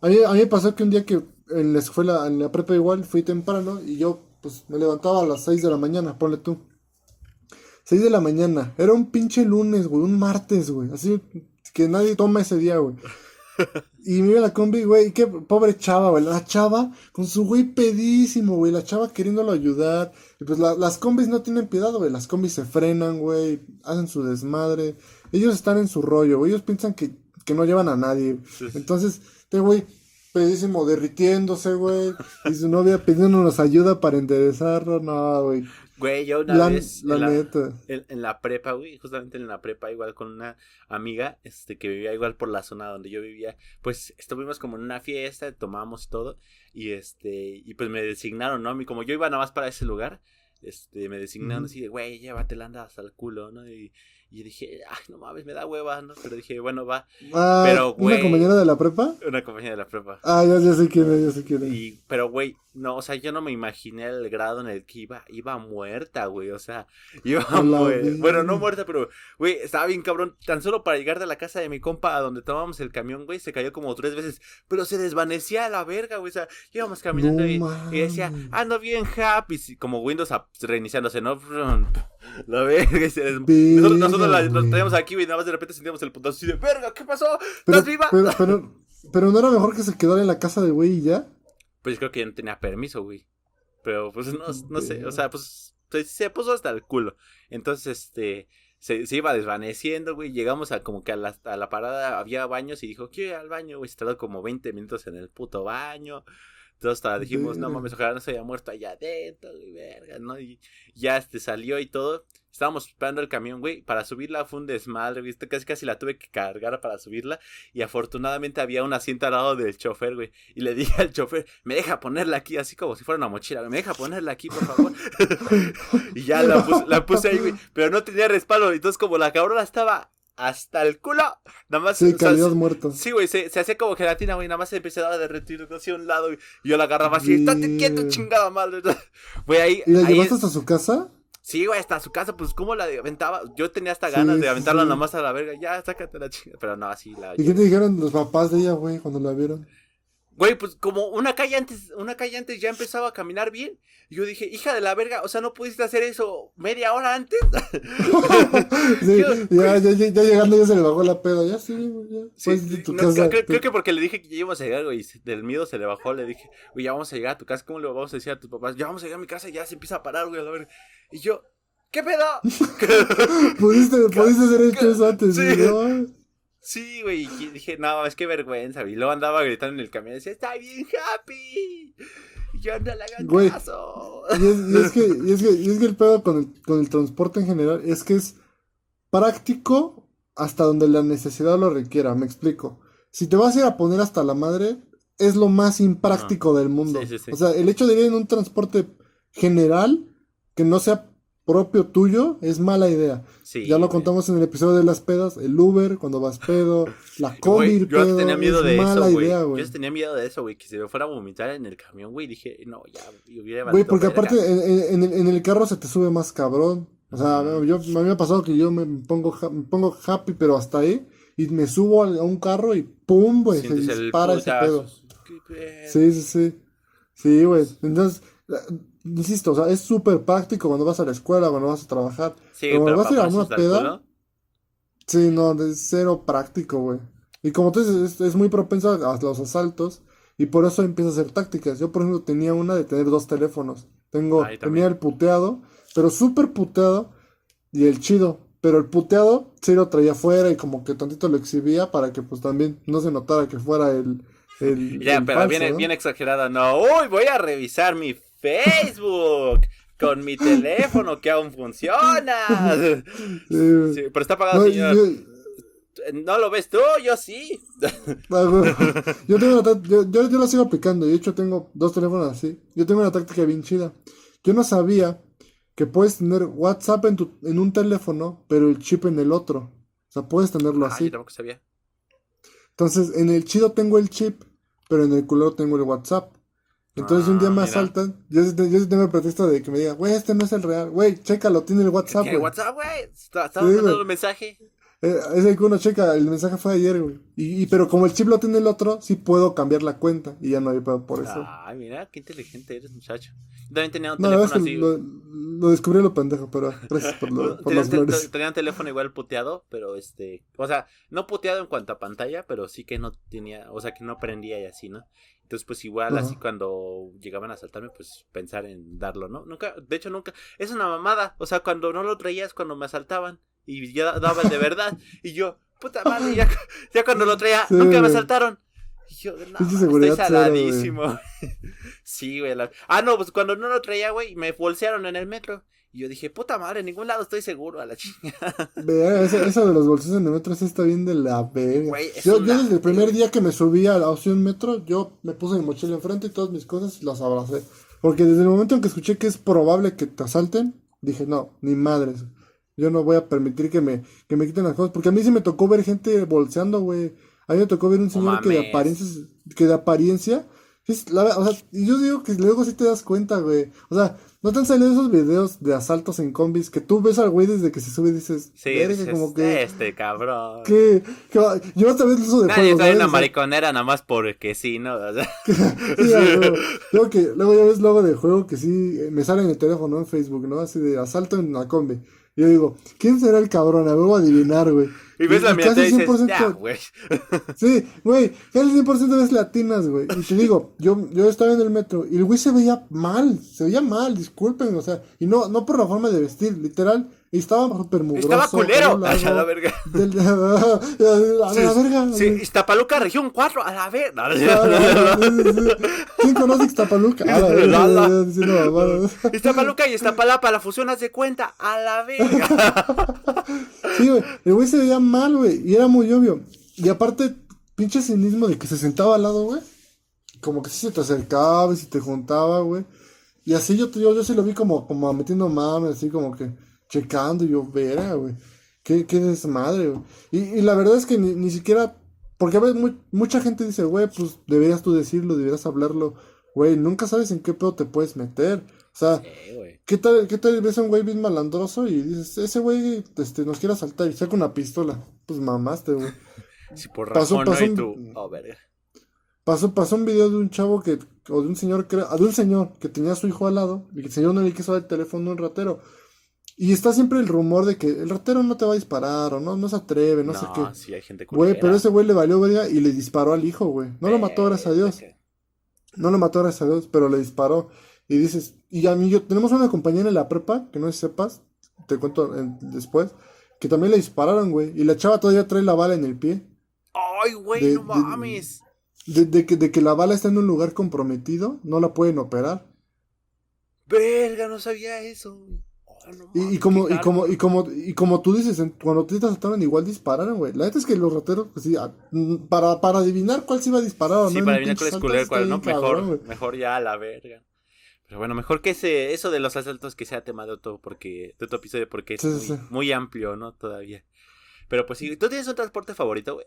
A mí, a mí me pasó que un día que en la escuela, en la prepa igual, fui temprano y yo, pues, me levantaba a las 6 de la mañana, ponle tú. 6 de la mañana. Era un pinche lunes, güey, un martes, güey. Así que nadie toma ese día, güey. Y me iba la combi, güey, qué pobre chava, güey. La chava con su güey pedísimo, güey. La chava queriéndolo ayudar. Y pues las combis no tienen piedad, güey. Las combis se frenan, güey. Hacen su desmadre. Ellos están en su rollo, güey. Ellos piensan que, que no llevan a nadie. Entonces, este güey pedísimo derritiéndose, güey. Y su novia pidiéndonos ayuda para enderezarlo. No, güey. Güey, yo una vez en, la, en, la, prepa, güey, justamente en la prepa, igual con una amiga, este, que vivía igual por la zona donde yo vivía, pues estuvimos como en una fiesta, tomamos todo, y este, y pues me designaron, ¿no? Como yo iba nada más para ese lugar, este, me designaron así de, güey, llévatela, anda hasta el culo, ¿no? Y, y dije, ay, no mames, me da hueva, ¿no? Pero dije, bueno, va. Ah, pero, güey. ¿Una compañera de la prepa? Una compañera de la prepa. Ah, ya, ya sé quién es, ya sé quién es. Y, pero, güey, no, o sea, yo no me imaginé el grado en el que iba, iba muerta, güey, o sea, iba muerta. Bueno, no muerta, pero, güey, estaba bien cabrón. Tan solo para llegar de la casa de mi compa a donde tomábamos el camión, güey, se cayó como tres veces, pero se desvanecía a la verga, güey, o sea, íbamos caminando y, y, decía, ando bien happy, como Windows reiniciándose, ¿no? [LAUGHS] La verga, nosotros, nosotros la, nos traíamos aquí, y nada más de repente sentíamos el puntazo así de, verga, ¿qué pasó? ¿Estás viva? Pero, pero, [LAUGHS] pero, no era mejor que se quedara en la casa de güey y ya. Pues yo creo que ya no tenía permiso, güey. Pero pues no, no sé, o sea, pues se, puso hasta el culo. Entonces, este, se, se, iba desvaneciendo, güey. Llegamos a como que a la, a la parada había baños y dijo, quiero ir al baño, güey. Se tardó como 20 minutos en el puto baño. Entonces hasta dijimos, no mames, ojalá no se haya muerto allá adentro, y verga, ¿no? Y ya este salió y todo. Estábamos esperando el camión, güey. Para subirla fue un desmadre, ¿viste? Casi casi la tuve que cargar para subirla. Y afortunadamente había un asiento al lado del chofer, güey. Y le [LAUGHS] dije al chofer, me deja ponerla aquí, así como si fuera una mochila, güey. Me deja ponerla aquí, por favor. [LAUGHS] y ya la puse, la puse ahí, güey. Pero no tenía respaldo. Entonces, como la cabrona estaba hasta el culo. Nada más. Sí, o muerto. Sí, güey, se, se hacía como gelatina, güey. Nada más se empezaba a derretir hacia un lado. Y yo la agarraba así. Estate quieto, chingada madre. [LAUGHS] Güey, ahí. ¿Y la llevaste hasta su casa? Sí, güey, hasta su casa, pues, ¿cómo la aventaba? Yo tenía hasta ganas de aventarla nomás a la verga. Ya, sácate la chica. Pero no, así la. ¿Y qué te dijeron los papás de ella, güey, cuando la vieron? Güey, pues como una calle antes, una calle antes ya empezaba a caminar bien. Y yo dije, hija de la verga, o sea, ¿no pudiste hacer eso media hora antes? [LAUGHS] sí, [LAUGHS] ya, ya, ya, llegando ya se le bajó la pedo, ya sí, ya. Sí, tu casa, creo, que porque le dije que ya íbamos a llegar, güey, del miedo se le bajó, le dije, güey, ya vamos a llegar a tu casa, ¿cómo le vamos a decir a tus papás? Ya vamos a llegar a mi casa y ya se empieza a parar, güey, a la verga. Y yo, ¿qué pedo? [LAUGHS] pudiste, pudiste hacer eso antes, sí. ¿no? Sí, güey, y dije, no, es que vergüenza, Y luego andaba gritando en el camión decía, está bien happy. Y yo le hagan caso. Y es, que, y es, que, y es que el pedo con el, con el transporte en general es que es práctico hasta donde la necesidad lo requiera, me explico. Si te vas a ir a poner hasta la madre, es lo más impráctico del mundo. O sea, el hecho de ir en un transporte general que no sea propio tuyo es mala idea. ya lo contamos en el episodio de las pedas, el Uber cuando vas pedo, [LAUGHS] la combi Yo tenía miedo de eso, güey. Yo tenía miedo de eso, güey, que se me fuera a vomitar en el camión, güey. Dije, no, ya, hubiera Güey, porque aparte en, en, el carro se te sube más cabrón. O sea, yo, a mí me ha pasado que yo me pongo, me pongo happy, pero hasta ahí, y me subo a, un carro y pum, güey, se dispara ese pedo. Sí, sí, sí. Sí, güey. Entonces, insisto, o sea, es súper práctico cuando vas a la escuela, cuando vas a trabajar. Sí, pero cuando vas a ir a una peda. Sí, no, es cero práctico, güey. Y como tú dices, es, muy propenso a los asaltos. Y por eso empieza a hacer tácticas. Yo, por ejemplo, tenía una de tener dos teléfonos. Tengo, tenía el puteado, pero súper puteado. Y el chido. Pero el puteado sí lo traía afuera y como que tantito lo exhibía para que pues también no se notara que fuera el, el, [LAUGHS] ya, pero viene bien exagerada, no. Uy, voy a revisar mi Facebook con mi teléfono que aún funciona. Sí, pero está apagado, no, señor. ¿No lo ves tú? Yo sí. [LAUGHS] Ah, yo, tengo yo, yo, yo, lo sigo aplicando. De hecho, tengo dos teléfonos así. Yo tengo una táctica bien chida. Yo no sabía que puedes tener WhatsApp en, tu, en un teléfono, pero el chip en el otro. O sea, puedes tenerlo ah, así. Yo tampoco sabía. Entonces, en el chido tengo el chip, pero en el culero tengo el WhatsApp. Entonces un día ah, asaltan, yo, yo, tengo el pretexto de que me diga, güey, este no es el real, güey, chécalo, tiene el WhatsApp, güey. WhatsApp, güey? Estaba mandando un mensaje. Eh, es el que uno checa, el mensaje fue ayer, güey. Y, pero como el chip lo tiene el otro, sí puedo cambiar la cuenta y ya no hay pedo por eso. Ay, mira, qué inteligente eres, muchacho. Yo también tenía un no, teléfono así. Lo, lo, descubrí lo pendejo, pero gracias por, lo, [LAUGHS] por los flores. Tenía un teléfono igual puteado, pero este, o sea, no puteado en cuanto a pantalla, pero sí que no tenía, o sea, que no prendía y así, ¿no? Entonces, pues igual, así cuando llegaban a asaltarme, pues pensar en darlo, ¿no? Nunca, de hecho, nunca. Es una mamada. O sea, cuando no lo traías, cuando me asaltaban. Y ya daban de verdad. [LAUGHS] y yo, puta madre, ya, ya cuando lo traía, nunca me asaltaron. Y yo, no, estoy saladísimo. [LAUGHS] sí, güey. Ah, no, pues cuando no lo traía, güey, me bolsearon en el metro. Y yo dije, puta madre, en ningún lado estoy seguro a la chingada. [LAUGHS] Vea, eso, de los en el metro sí está bien de la verga. yo, desde el primer día que me subí a la opción metro, yo me puse mi mochila enfrente y todas mis cosas y las abracé. Porque desde el momento en que escuché que es probable que te asalten, dije, no, ni madres. Yo no voy a permitir que me, que me quiten las cosas. Porque a mí sí me tocó ver gente bolseando, güey. A mí me tocó ver un señor que de apariencia, que de apariencia, o sea, yo digo que luego sí te das cuenta, güey. O sea, ¿No te han salido esos videos de asaltos en combis que tú ves al güey desde que se sube y dices, sí, como que este cabrón. Que, yo también eso de Nadie trae una mariconera nada más porque sí, ¿no? [LAUGHS] [LAUGHS] luego, que, luego ya ves luego de juego que sí me sale en el teléfono en Facebook, ¿no? Así de asalto en la combi. Yo digo, ¿quién será el cabrón? A ver, voy a adivinar, güey. Y ves la mía dices, ya, güey. [LAUGHS] sí, güey, casi 100% de ves latinas, güey. Y te digo, yo, yo estaba en el metro y el güey se veía mal, se veía mal, disculpen, o sea, y no, no por la forma de vestir, literal, y estaba súper mugroso. Estaba culero. [LAUGHS] [LAUGHS] a la verga. a la verga. Sí, Iztapaluca, región 4, a la verga. ¿Quién conoce Iztapaluca? A la [LAUGHS] verga. Iztapaluca y Iztapalapa, la fusión, haz de cuenta, a la verga. sí, güey, el güey se veía mal, güey, y era muy obvio. Y aparte, pinche cinismo de que se sentaba al lado, güey. Como que sí se te acercaba y se te juntaba, güey. Y así yo, yo, yo sí lo vi como, como metiendo mames, así como que checando y yo, vera, güey. Qué, qué desmadre, güey. Y, y, la verdad es que ni, siquiera, porque a veces mucha gente dice, güey, pues deberías tú decirlo, deberías hablarlo güey, nunca sabes en qué pedo te puedes meter. O sea, ¿qué tal, qué tal ves a un güey bien malandroso y dices, ese güey este, nos quiere asaltar y saca una pistola? Pues mamaste, güey. [LAUGHS] Si por razón pasó, pasó, un, oh, pasó, pasó, un video de un chavo que, o de un señor, que, de un señor que tenía a su hijo al lado y que el señor no le quiso dar el teléfono a un ratero. Y está siempre el rumor de que el ratero no te va a disparar o no, no se atreve, no, sé qué. Sí, hay gente güey, pero ese güey le valió verga y le disparó al hijo, güey. No lo mató, gracias a Dios. No lo mató, gracias a Dios, pero le disparó. Y dices, y a mí yo, tenemos una compañera en la prepa, que no sepas, te cuento después, que también le dispararon, güey. Y la chava todavía trae la bala en el pie. Ay, güey, no mames. De, que, de que la bala está en un lugar comprometido, no la pueden operar. Verga, no sabía eso. Y, como, y, como, y, como, y como tú dices, cuando te asaltaron igual dispararon, güey. La neta es que los rateros, pues sí, para, para adivinar cuál se iba a disparar o sí, para adivinar cuál es culero, cuál no, mejor, mejor ya a la verga. Pero bueno, mejor que ese, eso de los asaltos que sea tema de otro, porque, de otro episodio, porque es muy, amplio, ¿no? Todavía. Pero pues sí, ¿tú tienes un transporte favorito, güey?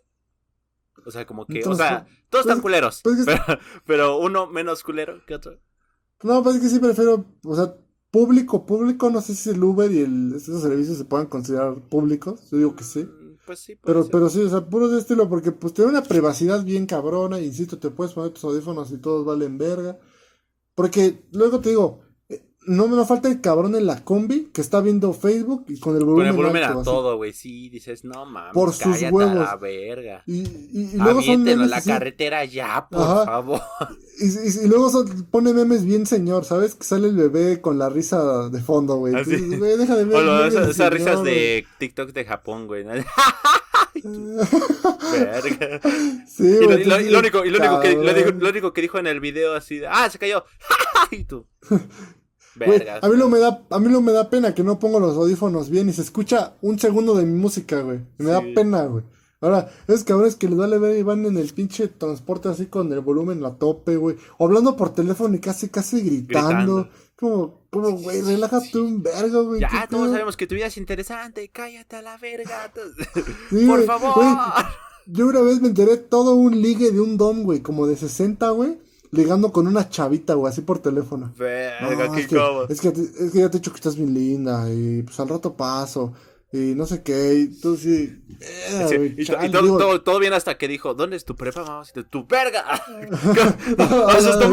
O sea, como que, o sea, todos están pues, culeros, pues [LAUGHS] pero, uno menos culero que otro. No, pues es que sí prefiero, o sea, público, público, no sé si el Uber y el, esos servicios se puedan considerar públicos, yo digo que sí. Mm, pues sí, pero, pero sí, o sea, puro de estilo, porque pues tiene una privacidad bien cabrona, insisto, te puedes poner tus audífonos y todos valen verga. Porque luego te digo, no me falta el cabrón en la combi que está viendo Facebook y con el volumen. Con el volumen a todo, güey. Sí, dices, no mames. Por sus huevos. A la verga. Y, y, luego son memes la carretera ya, por favor. Y, luego pone memes bien señor, ¿sabes? Que sale el bebé con la risa de fondo, güey. ¿Ah, deja de ver. [LAUGHS] esas, risas de TikTok de Japón, güey. [LAUGHS] [LAUGHS] Verga. Sí, y, lo, y, lo, único, y lo, único que, lo, dijo, lo, único que dijo en el video así de, ah, se cayó. y tú. Verga. a mí lo me da, a mí lo me da pena que no pongo los audífonos bien y se escucha un segundo de mi música, güey. Me da pena, güey. Ahora, es cabrones que les vale ver y van en el pinche transporte así con el volumen a tope, güey. O hablando por teléfono y casi, casi gritando. Como, como, güey, relájate un vergo, güey. Ya, todos sabemos que tu vida es interesante. Cállate a la verga. [LAUGHS] por favor. yo una vez me enteré todo un ligue de un don, güey, como de 60, güey. Ligando con una chavita, güey, así por teléfono. Verga, qué es, que, es, que, es que ya te he dicho que estás bien linda y pues al rato paso y no sé qué, y tú sí. Eh, y, todo, todo, todo, bien hasta que dijo, ¿dónde es tu prepa, mamá? Tu verga. [LAUGHS] [LAUGHS] Eso es tu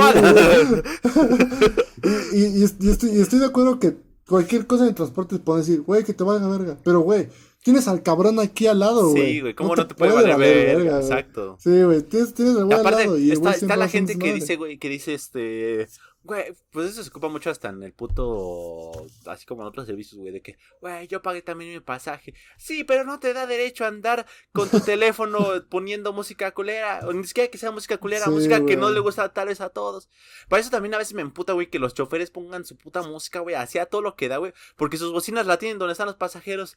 y, y, estoy, y estoy de acuerdo que cualquier cosa en transporte puede decir, güey, que te valga verga. Pero, güey, tienes al cabrón aquí al lado, güey. Sí, güey, ¿cómo no, te, puede valer verga? Exacto. Sí, güey, tienes, tienes al güey al lado. Y está, está la gente que dice, güey, que dice, este, Güey, pues eso se ocupa mucho hasta en el puto. Así como en otros servicios, güey, de que, güey, yo pagué también mi pasaje. Sí, pero no te da derecho a andar con tu [LAUGHS] teléfono poniendo música culera. O ni siquiera que sea música culera, música que no le gusta tal vez a todos. Para eso también a veces me emputa, güey, que los choferes pongan su puta música, güey, hacia todo lo que da, güey. Porque sus bocinas la tienen donde están los pasajeros.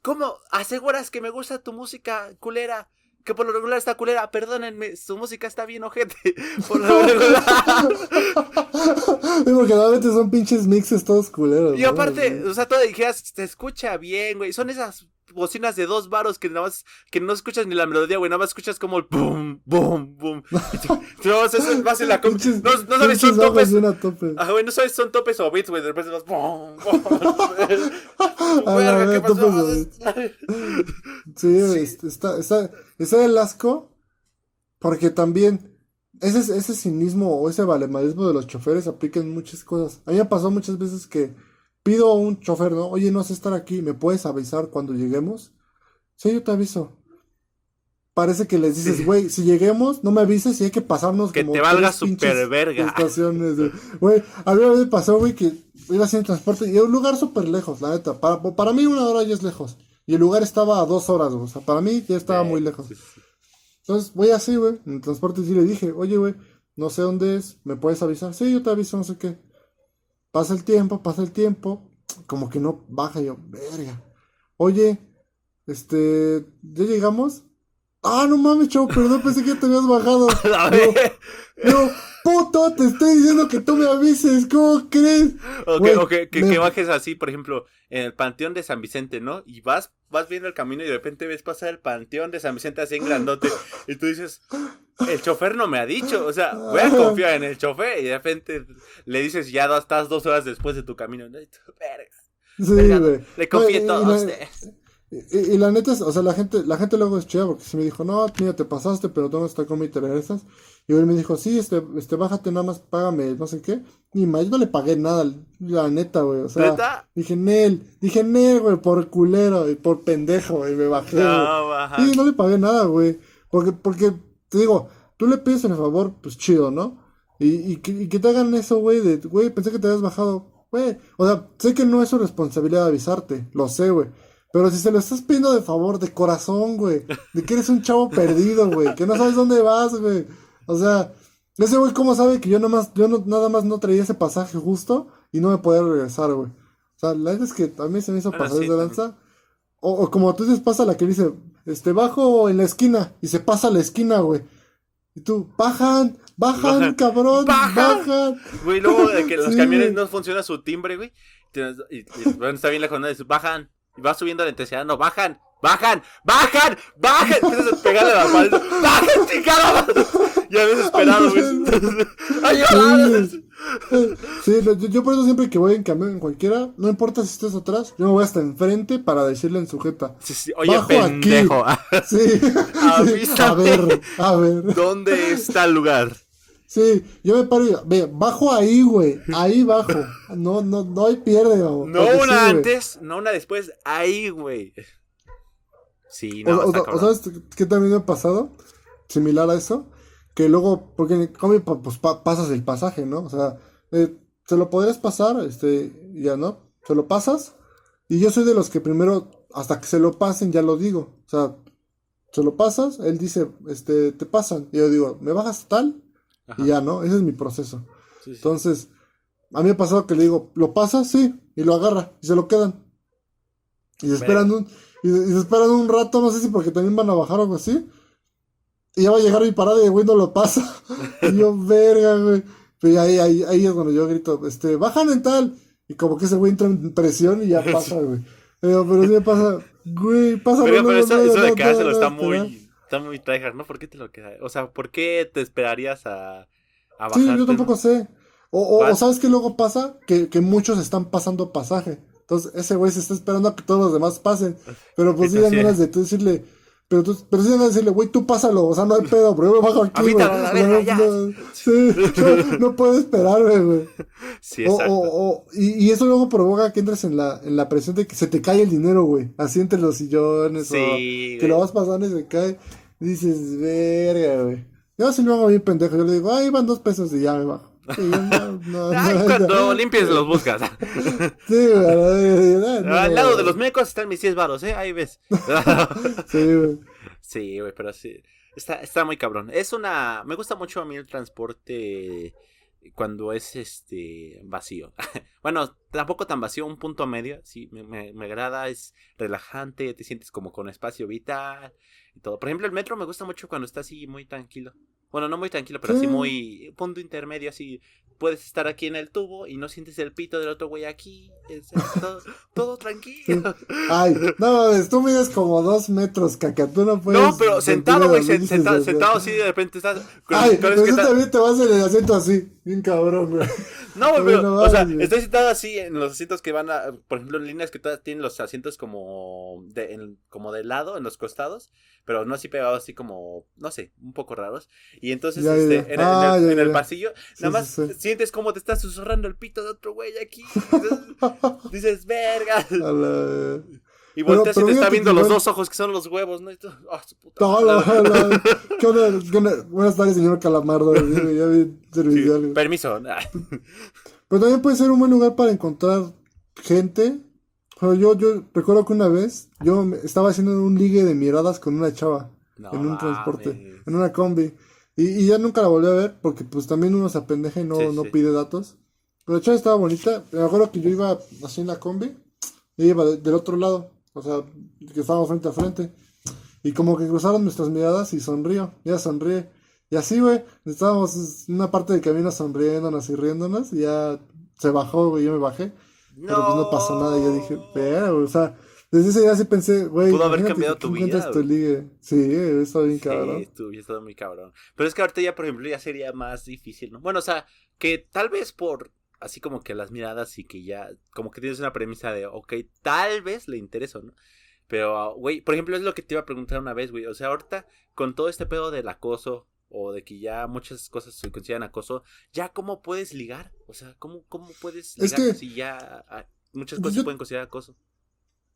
¿Cómo aseguras que me gusta tu música culera? Que por lo regular está culera, perdónenme, su música está bien ojete. [LAUGHS] Por lo regular. Porque normalmente son pinches mixes todos culeros. Y aparte, o sea, todo dijeras, se escucha bien, güey. Son esas bocinas de dos varos que nada más, que no escuchas ni la melodía, güey, nada más escuchas como el boom, boom, boom. [LAUGHS] no, eso vas en la no, no sabes si son topes. Ah, güey, no sabes son topes o beats, güey, de repente vas boom, boom. [LAUGHS] Sí, está, está, está el asco, porque también ese, ese cinismo o ese valemadismo de los choferes aplica en muchas cosas. A mí me pasó muchas veces que pido a un chofer, ¿no? Oye, no sé estar aquí, ¿me puedes avisar cuando lleguemos? Sí, yo te aviso. Parece que les dices, güey, si lleguemos, no me avises y hay que pasarnos que te valga super verga. Estaciones, güey. A mí me pasó, güey, que iba haciendo transporte y un lugar súper lejos, la neta. Para, para mí una hora ya es lejos. Y el lugar estaba a dos horas, O sea, para mí ya estaba muy lejos. Entonces, voy así, güey, en el transporte y le dije, oye, güey, no sé dónde es, ¿me puedes avisar? Sí, yo te aviso, no sé qué. Pasa el tiempo, pasa el tiempo, como que no baja yo, verga. Oye, este, ¿ya llegamos? Ah, no mames, chavo, perdón, pensé que ya te habías bajado. [LAUGHS] puto, te estoy diciendo que tú me avises, ¿cómo crees? O, que, que, bajes así, por ejemplo, en el panteón de San Vicente, ¿no? Y vas, vas viendo el camino y de repente ves pasar el panteón de San Vicente así en grandote. Y tú dices, el chofer no me ha dicho, o sea, voy a confiar en el chofer. Y de repente le dices, ya estás dos horas después de tu camino. ¿no? Sí, Le confío todo a usted. Y, la neta, es, o sea, la gente, la gente luego es chida porque si me dijo, no, mira, te pasaste, pero tú no estás con mi interesas. Y él me dijo, sí, este, este, bájate nada más, págame, no sé qué. Y más, yo no le pagué nada, la neta, güey. O sea, ¿Neta? dije, Nel, dije, Nel, güey, por culero y por pendejo, y me bajé. No, Sí, no le pagué nada, güey. Porque, porque, te digo, tú le pides el favor, pues chido, ¿no? Y, y, que, y que te hagan eso, güey, de, güey, pensé que te habías bajado. Güey, o sea, sé que no es su responsabilidad avisarte, lo sé, güey. Pero si se lo estás pidiendo de favor, de corazón, güey. De que eres un chavo perdido, güey. Que no sabes dónde vas, güey. O sea, ese güey, ¿cómo sabe que yo nomás, yo no, nada más no traía ese pasaje justo y no me podía regresar, güey? O sea, la verdad es que a mí se me hizo pasar de danza. O, como tú dices, pasa la que dice, este, bajo en la esquina. Y se pasa a la esquina, güey. Y tú, bajan, bajan, cabrón, bajan. Güey, luego de que [LAUGHS] los camiones no funciona su timbre, güey. Y, está bien la jornada, bajan. Y va subiendo la intensidad, no, bajan, bajan, bajan, bajan. Empiezas a pegarle la pared. ¡Bajan, chingada! Ya desesperado, güey. Sí, yo, por eso siempre que voy en camión en cualquiera, no importa si estés atrás, yo me voy hasta enfrente para decirle en sujeta. Sí, sí. Oye, pendejo. [LAUGHS] Sí. A ver, a ver. ¿Dónde está el lugar? Sí, yo me paro y ve, bajo ahí, güey. Ahí bajo. No, no, no hay pierde, güey. No una antes, no una después, ahí, güey. Sí, no. O, o, ¿Sabes qué también me ha pasado? Similar a eso. Que luego, porque en el cómic, pues pasas el pasaje, ¿no? O sea, eh, se lo podrías pasar, este, ya, ¿no? Se lo pasas. Y yo soy de los que primero, hasta que se lo pasen, ya lo digo. O sea, se lo pasas, él dice, este, te pasan. Y yo digo, ¿me bajas tal? Y ya, ¿no? Ese es mi proceso. Entonces, a mí me ha pasado que le digo, ¿lo pasa? Sí. Y lo agarra. Y se lo quedan. Y esperan un, y, se esperan un rato, no sé si porque también van a bajar o algo así. Y ya va a llegar mi parada y el güey no lo pasa. [LAUGHS] y yo, verga, güey. Pero ahí, ahí, ahí es cuando yo grito, este, bajan en tal. Y como que ese güey entra en presión y ya [LAUGHS] pasa, güey. Pero, pero sí me pasa, güey, pasa. Pero, pero eso, eso de quedárselo está muy Está muy tryhard, ¿no? ¿Por qué te lo queda? O sea, ¿por qué te esperarías a, a Sí, yo tampoco sé. O, o, ¿sabes qué luego pasa? Que, que muchos están pasando pasaje. Entonces, ese güey se está esperando a que todos los demás pasen. Pero pues sí ganas de tú decirle, pero, tú, pero sí a decirle, güey, tú pásalo, o sea, no hay [LAUGHS] pedo, pero yo me bajo aquí, güey. No, sí, no, puedo esperarme, güey. Sí, exacto. O, o, y, y, eso luego provoca que entres en la, en la presión de que se te cae el dinero, güey. Así entre los sillones, sí, o que lo vas pasando y se cae. dices, verga, güey. Yo si lo hago bien pendejo, yo le digo, ahí van dos pesos y ya me bajo. [LAUGHS] no, cuando limpies los buscas. [LAUGHS] sí, Al lado de los mecos están mis 10 varos, ¿eh? Ahí ves. [LAUGHS] sí, güey. Sí, güey, pero sí. Está, está muy cabrón. Es una. Me gusta mucho a mí el transporte cuando es este vacío. bueno, tampoco tan vacío, un punto medio. Sí, me, me, me, agrada, es relajante, te sientes como con espacio vital y todo. Por ejemplo, el metro me gusta mucho cuando está así muy tranquilo. Bueno, no muy tranquilo, pero así muy punto intermedio, así puedes estar aquí en el tubo y no sientes el pito del otro güey aquí. Es, [LAUGHS] todo, tranquilo. Ay, no tú mides como dos metros, caca, tú no puedes. No, pero sentado, güey, sentado, sentado así de repente estás. Ay, pero tú también te vas en el asiento así, bien cabrón, güey. [LAUGHS] No, güey, pero, o sea, estoy sentado así en los asientos que van a, por ejemplo, en líneas que todas tienen los asientos como de, en, como de lado, en los costados, pero no así pegados, así como, no sé, un poco raros. Y entonces, este, En, ah, el, pasillo, nada más sientes como te estás susurrando el pito de otro güey aquí. [LAUGHS] dices, verga. Y volteas y te está viendo los dos ojos que son los huevos, ¿no? Y tú, oh, su puta ¿Qué onda? Buenas tardes, señor Calamardo. Ya vi servicio. permiso. [LAUGHS] Pero también puede ser un buen lugar para encontrar gente. Pero yo, yo recuerdo que una vez yo estaba haciendo un ligue de miradas con una chava en un transporte, en una combi. Y, y, ya nunca la volví a ver porque pues también uno se apendeja y no, no pide datos. Pero la chava estaba bonita. Me acuerdo que yo iba así en la combi y iba del otro lado. O sea, que estábamos frente a frente. Y como que cruzaron nuestras miradas y sonrío. Ella sonríe. Y así, güey, estábamos en una parte del camino sonriéndonos y riéndonos, y ya se bajó, güey, yo me bajé. Pero pues no pasó nada, y yo dije, pero, o sea, desde ese día sí pensé, güey. Pudo haber cambiado tu vida. Tu ligue. Sí, estado bien cabrón. Sí, tú estado muy cabrón. Pero es que ahorita ya, por ejemplo, ya sería más difícil, ¿no? Bueno, o sea, que tal vez por así como que las miradas y que ya, como que tienes una premisa de, ok, tal vez le intereso, ¿no? Pero, güey, por ejemplo, es lo que te iba a preguntar una vez, güey. O sea, ahorita, con todo este pedo del acoso, o de que ya muchas cosas se consideran acoso, ¿ya cómo puedes ligar? O sea, ¿cómo, cómo puedes ligar si ya muchas cosas se pueden considerar acoso?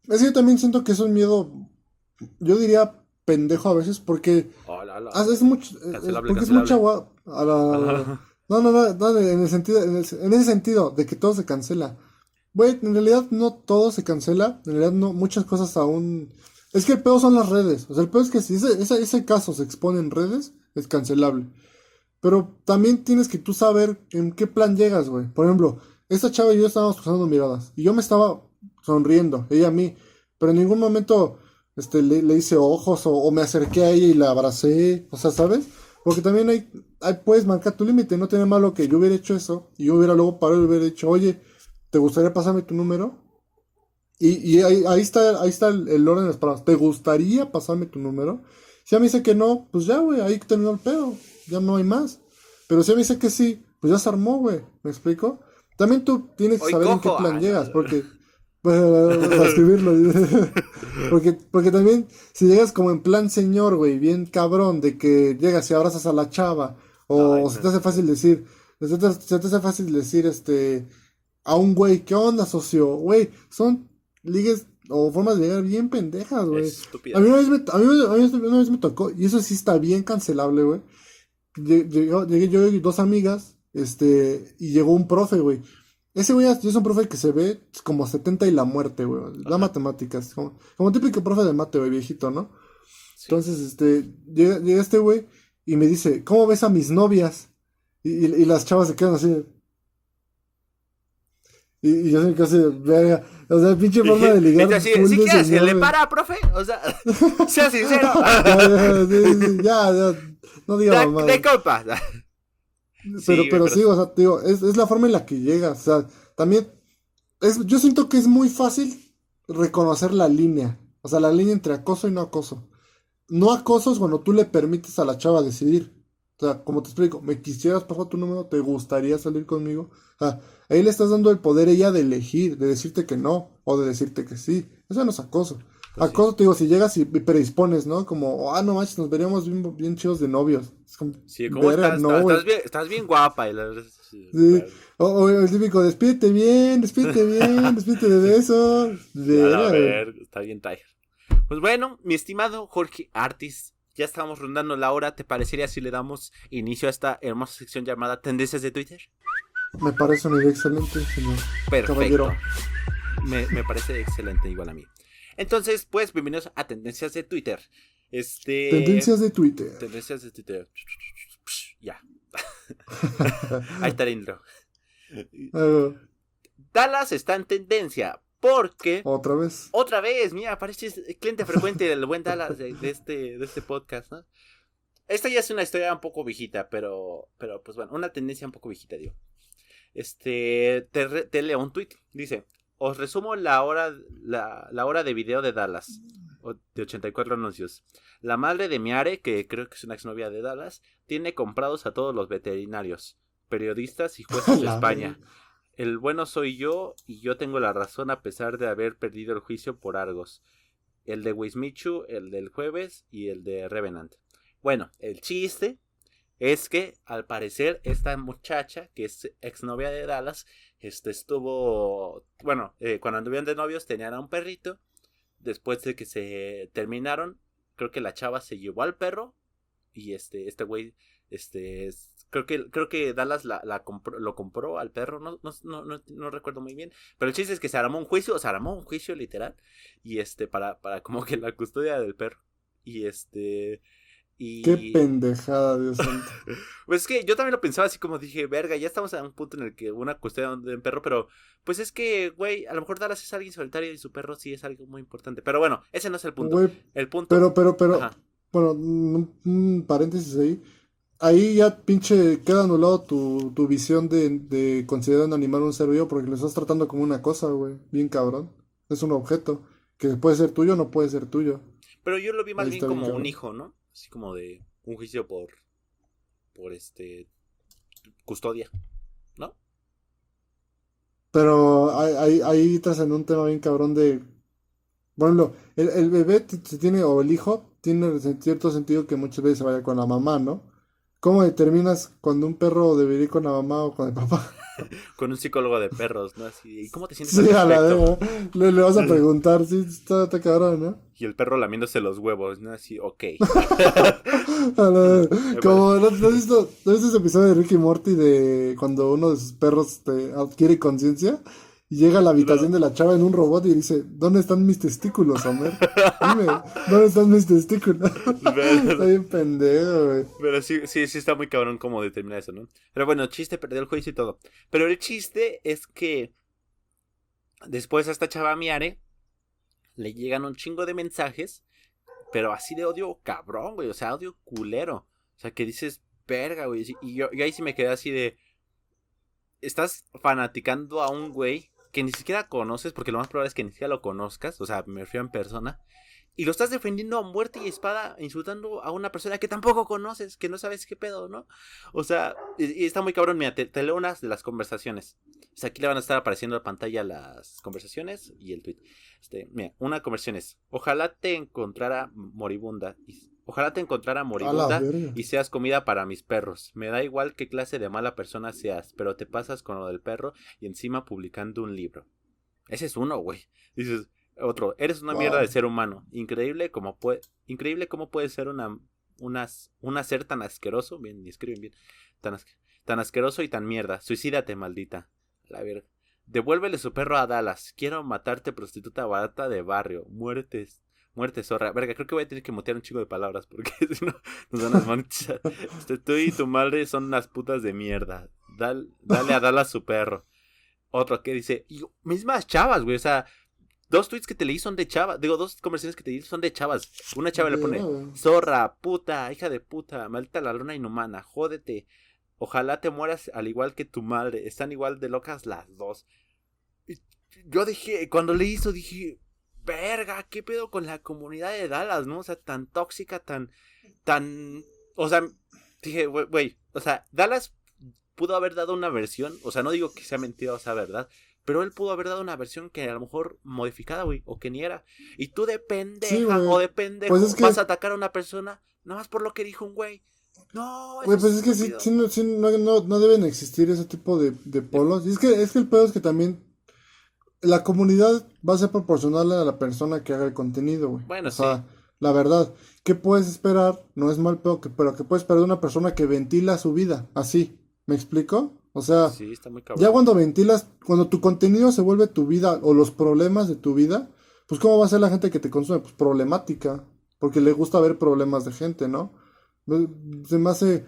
Es que yo también siento que es un miedo, yo diría pendejo a veces, porque es mucho, porque es mucha a la, no, no, no, en el sentido, en, ese sentido de que todo se cancela. Güey, en realidad no todo se cancela, en realidad no, muchas cosas aún... Es que el pedo son las redes, o sea, el pedo es que si ese, ese, caso se expone en redes, es cancelable. Pero también tienes que tú saber en qué plan llegas, güey. Por ejemplo, esta chava y yo estábamos cruzando miradas, y yo me estaba sonriendo, ella a mí, pero en ningún momento este, le, hice ojos o, me acerqué a ella y la abracé, o sea, ¿sabes? Porque también hay, hay puedes marcar tu límite, no tiene malo que yo hubiera hecho eso y yo hubiera luego parado y hubiera dicho, oye, ¿te gustaría pasarme tu número? Y, y ahí, ahí, está, ahí está el, orden de las palabras. ¿Te gustaría pasarme tu número? Si a mí dice que no, pues ya, güey, ahí terminó el pedo. Ya no hay más. Pero si a mí dice que sí, pues ya se armó, güey. ¿Me explico? También tú tienes que saber en qué plan llegas, porque [LAUGHS] para, escribirlo. [LAUGHS] porque, porque también, si llegas como en plan señor, güey, bien cabrón, de que llegas y abrazas a la chava, o se te hace fácil decir, se te, hace fácil decir, este, a un güey, ¿qué onda, socio? Güey, son ligues o formas de llegar bien pendejas, güey. A mí, una vez me, a, mí, una vez me tocó, y eso sí está bien cancelable, güey. Llegué yo y dos amigas, este, y llegó un profe, güey. Ese güey es un profe que se ve como 70 y la muerte, güey. Da matemáticas. Como, como, típico profe de mate, güey, viejito, ¿no? Entonces, este, llega, este güey y me dice, ¿cómo ves a mis novias? Y, y, las chavas se quedan así. Y, y yo soy casi verga. O sea, pinche forma de ligar. Así, ¿sí le para, profe? O sea, [LAUGHS] sea sincero. [LAUGHS] ya, ya, no diga más. De compa. [LAUGHS] Pero, pero, sí, o sea, digo, es, es, la forma en la que llega. O sea, también, es, yo siento que es muy fácil reconocer la línea. O sea, la línea entre acoso y no acoso. No acoso es cuando tú le permites a la chava decidir. O sea, como te explico, me quisieras pasar tu número, te gustaría salir conmigo. O sea, ahí le estás dando el poder a ella de elegir, de decirte que no o de decirte que sí. Eso no es acoso. Pues acoso, te digo, si llegas y predispones, ¿no? Como, ah, no manches, nos veríamos bien, bien chidos de novios. Es como, sí, ¿cómo estás? No, estás, bien, estás, bien, guapa. Y la... sí. O, el típico, despídete bien, despídete bien, despídete de [LAUGHS] besos. a ver, está bien Tiger. Pues bueno, mi estimado Jorge Artis, ya estamos rondando la hora. ¿Te parecería si le damos inicio a esta hermosa sección llamada Tendencias de Twitter? Me parece una idea excelente, señor. Perfecto. Me, me parece excelente, igual a mí. Entonces, pues, bienvenidos a Tendencias de Twitter. Este... Tendencias de Twitter. Tendencias de Twitter. [LAUGHS] Ya. [LAUGHS] Ahí está el intro. Dallas está en tendencia porque... Otra vez. Otra vez, mira, parece cliente frecuente del buen Dallas de, este, de este podcast, ¿no? Esta ya es una historia un poco viejita, pero, pero pues bueno, una tendencia un poco viejita, digo. Este, te, te leo un tweet. Dice, os resumo la hora, la, hora de video de Dallas, de 84 anuncios. La madre de Miare, que creo que es una exnovia de Dallas, tiene comprados a todos los veterinarios, periodistas y jueces de España. El bueno soy yo y yo tengo la razón a pesar de haber perdido el juicio por Argos. El de Wismichu, el del jueves y el de Revenant. Bueno, el chiste es que al parecer esta muchacha, que es exnovia de Dallas, este estuvo, bueno, eh, cuando anduvieron de novios tenían a un perrito, después de que se terminaron, creo que la chava se llevó al perro y este, este güey, este, creo que, creo que Dallas la, lo compró al perro, no, no, no, no, recuerdo muy bien, pero el chiste es que se armó un juicio, se armó un juicio literal, y este, para, para como que la custodia del perro, y este, Qué pendejada, Dios santo. [LAUGHS] pues es que yo también lo pensaba así como dije, verga, ya estamos en un punto en el que una cuestión de un perro, pero pues es que, güey, a lo mejor Dallas es alguien solitario y su perro sí es algo muy importante. Pero bueno, ese no es el punto. el punto. Pero, pero, pero, bueno, un, paréntesis ahí. Ahí ya pinche queda anulado tu, tu visión de, de considerar un animal un ser vivo porque lo estás tratando como una cosa, güey. Bien cabrón. Es un objeto que puede ser tuyo o no puede ser tuyo. Pero yo lo vi más bien como un hijo, ¿no? Así como de un juicio por, por este, custodia, ¿no? Pero ahí, ahí, estás en un tema bien cabrón de, bueno, el, el bebé se tiene, o el hijo, tiene cierto sentido que muchas veces se vaya con la mamá, ¿no? ¿Cómo determinas cuando un perro debería ir con la mamá o con el papá? [LAUGHS] con un psicólogo de perros, ¿no? Así, ¿y cómo te sientes? Sí, a la de, le, le, vas a [LAUGHS] preguntar, sí, está, está cabrón, ¿no? Y el perro lamiéndose los huevos, ¿no? Así, ok. [LAUGHS] Como, ¿no, has visto, ¿no has visto ese episodio de Ricky Morty de cuando uno de sus perros te adquiere conciencia? Y llega a la habitación de la chava en un robot y dice, ¿dónde están mis testículos, Homer? Dime, ¿dónde están mis testículos? [LAUGHS] está bien pendejo, güey. Pero sí, sí, sí está muy cabrón cómo determinar eso, ¿no? Pero bueno, chiste, perdió el juicio y todo. Pero el chiste es que después a esta chava Miare le llegan un chingo de mensajes, pero así de odio cabrón, güey. O sea, odio culero. O sea, que dices, verga, güey. Y yo, yo ahí sí me quedé así de... Estás fanaticando a un güey que ni siquiera conoces, porque lo más probable es que ni siquiera lo conozcas, o sea, me refiero en persona, y lo estás defendiendo a muerte y espada, insultando a una persona que tampoco conoces, que no sabes qué pedo, ¿no? O sea, y, está muy cabrón, mira, te, leo unas de las conversaciones. O sea, aquí le van a estar apareciendo en la pantalla las conversaciones y el tweet. Este, mira, una conversación es, ojalá te encontrara moribunda Ojalá te encontrara moribunda y seas comida para mis perros. Me da igual qué clase de mala persona seas, pero te pasas con lo del perro y encima publicando un libro. Ese es uno, güey. Dices, otro, eres una mierda de ser humano. Increíble como puede, increíble cómo puede ser una, una, ser tan asqueroso. Bien, escriben bien. Tan, tan asqueroso y tan mierda. Suicídate, maldita. La verga. Devuélvele su perro a Dallas. Quiero matarte, prostituta barata de barrio. Muertes Muerte zorra. Verga, creo que voy a tener que mutear un chico de palabras porque [LAUGHS] si no nos van a desmonetizar. Este, tú y tu madre son unas putas de mierda. dale a Dala a su perro. Otro que dice, mismas chavas, güey. O sea, dos tweets que te leí son de chavas. Digo, dos conversaciones que te leí son de chavas. Una chava le pone, zorra, puta, hija de puta, maldita la luna inhumana, jódete. Ojalá te mueras al igual que tu madre. Están igual de locas las dos. yo dije, cuando leí eso dije, verga, ¿qué pedo con la comunidad de Dallas, no? O sea, tan tóxica, tan, tan, o sea, dije, güey, o sea, Dallas pudo haber dado una versión, o sea, no digo que sea mentira o sea verdad, pero él pudo haber dado una versión que a lo mejor modificada, güey, o que ni era. Y tú de pendeja o de pendejo pues vas a atacar a una persona, nada más por lo que dijo un güey. No, Güey, pues es que sí, sí, no, no, no, deben existir ese tipo de, de polos. Y es que, es que el pedo es que también la comunidad va a ser proporcional a la persona que haga el contenido, güey. Bueno, o sea, la verdad, ¿qué puedes esperar? No es mal pedo, que, pero ¿qué puedes esperar de una persona que ventila su vida? Así, ¿me explico? O sea, ya cuando ventilas, cuando tu contenido se vuelve tu vida o los problemas de tu vida, pues ¿cómo va a ser la gente que te consume? Pues problemática, porque le gusta ver problemas de gente, ¿no? Se me hace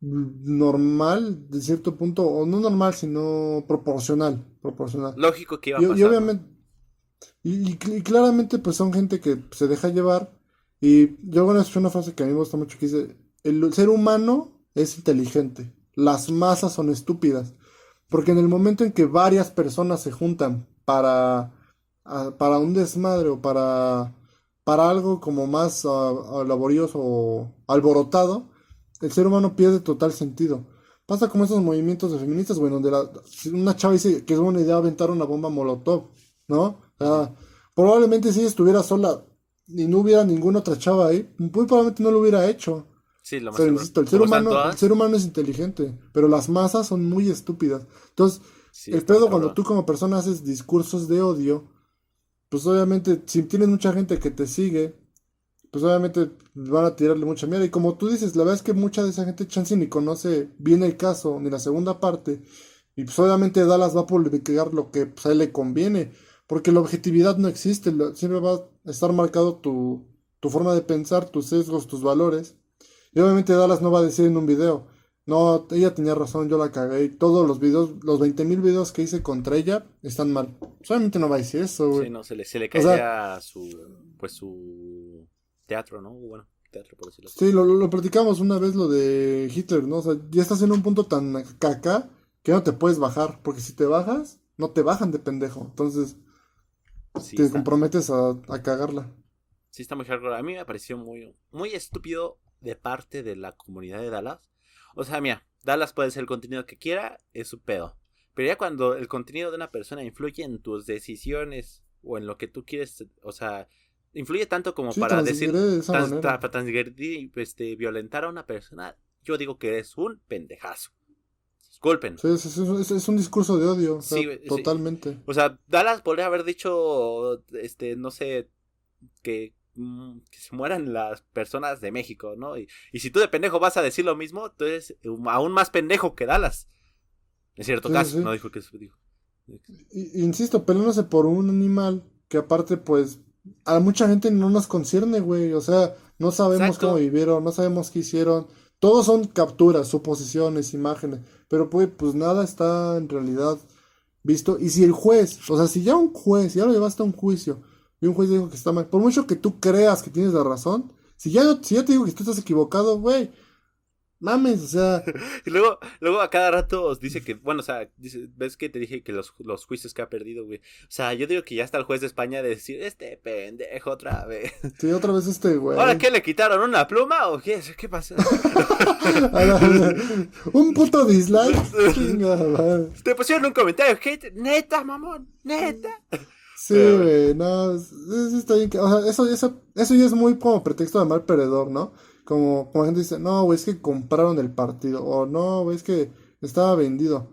normal de cierto punto, o no normal, sino proporcional, proporcional. Lógico que iba a pasar. Y, obviamente, y, claramente pues son gente que se deja llevar. Y yo bueno, es una frase que a mí me gusta mucho que dice, el ser humano es inteligente, las masas son estúpidas. Porque en el momento en que varias personas se juntan para, para un desmadre o para, para algo como más uh, laborioso o alborotado, el ser humano pierde total sentido. Pasa como esos movimientos de feministas, güey, donde una chava dice que es buena idea aventar una bomba molotov, ¿no? probablemente si ella estuviera sola y no hubiera ninguna otra chava ahí, muy probablemente no lo hubiera hecho. Sí, lo más el, ser humano, el ser humano es inteligente, pero las masas son muy estúpidas. Entonces, el pedo cuando tú como persona haces discursos de odio, pues obviamente si tienes mucha gente que te sigue, pues obviamente van a tirarle mucha mierda. Y como tú dices, la verdad es que mucha de esa gente chance ni conoce bien el caso, ni la segunda parte. Y pues obviamente Dallas va a publicar lo que pues, a él le conviene. Porque la objetividad no existe. Siempre va a estar marcado tu, tu forma de pensar, tus sesgos, tus valores. Y obviamente Dallas no va a decir en un video. No, ella tenía razón, yo la cagué. Y todos los videos, los 20.000 videos que hice contra ella están mal. Solamente no va a decir eso, güey. Sí, no, se le, se le cae su, pues su teatro, ¿no? Bueno, teatro, por decirlo así. Sí, lo, lo, platicamos una vez lo de Hitler, ¿no? O sea, ya estás en un punto tan caca que no te puedes bajar, porque si te bajas, no te bajan de pendejo. Entonces, te comprometes a, a, cagarla. Sí, está muy hardcore. A mí me pareció muy, muy estúpido de parte de la comunidad de Dallas. O sea, mira, Dallas puede ser el contenido que quiera, es su pedo. Pero ya cuando el contenido de una persona influye en tus decisiones o en lo que tú quieres, o sea, influye tanto como para decir, para transgredir, este, violentar a una persona, yo digo que es un pendejazo. Disculpen. Sí, es, un discurso de odio, sí, totalmente. O sea, Dallas podría haber dicho, este, no sé, que, mm, que, se mueran las personas de México, ¿no? Y, y, si tú de pendejo vas a decir lo mismo, tú eres aún más pendejo que Dallas. En cierto caso, no dijo que eso dijo. Insisto, peleándose por un animal que aparte, pues, a mucha gente no nos concierne, güey. O sea, no sabemos cómo vivieron, no sabemos qué hicieron. Todos son capturas, suposiciones, imágenes. Pero pues, pues nada está en realidad visto. Y si el juez, o sea, si ya un juez, ya lo llevaste a un juicio, y un juez dijo que está mal, por mucho que tú creas que tienes la razón, si ya, si ya te digo que tú estás equivocado, güey, Mames, o sea. [LAUGHS] y luego, luego a cada rato os dice que, bueno, o sea, ves que te dije que los, los juicios que ha perdido, güey. O sea, yo digo que ya está el juez de España de decir, este pendejo otra vez. [LAUGHS] Sí, otra vez este, güey. ¿Ahora qué? ¿Le quitaron una pluma o qué? ¿Qué pasa? [LAUGHS] un puto dislike. Te pusieron un comentario, hate, neta, mamón, neta. Sí, güey, no, está bien, o sea, eso, eso, eso ya es muy como pretexto de mal perdedor, ¿no? Como, como la gente dice, no, güey, es que compraron el partido. O no, güey, es que estaba vendido.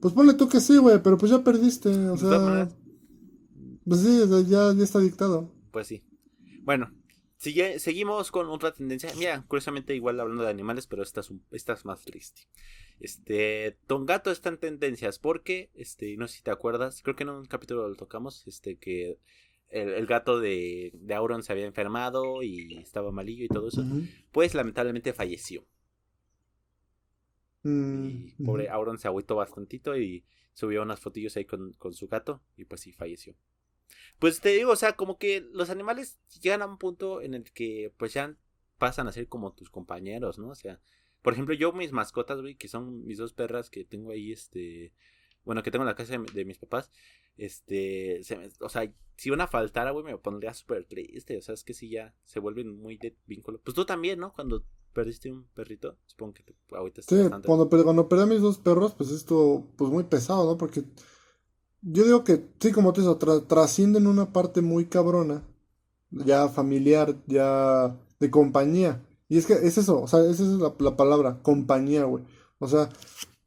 Pues ponle tú que sí, güey, pero pues ya perdiste. O sea. Pues sí, ya, ya está dictado. Pues sí. Bueno, sigue, seguimos con otra tendencia. Mira, curiosamente, igual hablando de animales, pero esta es, esta es más triste. Este, Gato está en tendencias porque, este, no sé si te acuerdas, creo que en un capítulo lo tocamos, este, que el, gato de, de, Auron se había enfermado y estaba malillo y todo eso, pues lamentablemente falleció. Mm, y pobre Auron se agüitó bastantito y subió unas fotillos ahí con, con, su gato y pues sí falleció. Pues te digo, o sea, como que los animales llegan a un punto en el que pues ya pasan a ser como tus compañeros, ¿no? O sea, por ejemplo, yo mis mascotas, güey, que son mis dos perras que tengo ahí, este, bueno, que tengo en la casa de, mis papás, este, o sea, si una faltara, güey, me pondría súper triste, o sea, es que si ya se vuelven muy de vínculo. Pues tú también, ¿no? Cuando perdiste un perrito, supongo que te, ahorita Sí, cuando, cuando perdí a mis dos perros, pues esto, pues muy pesado, ¿no? Porque yo digo que, sí, como te digo, trascienden una parte muy cabrona, ya familiar, ya de compañía. Y es que es eso, o sea, esa es la, la palabra, compañía, güey. O sea,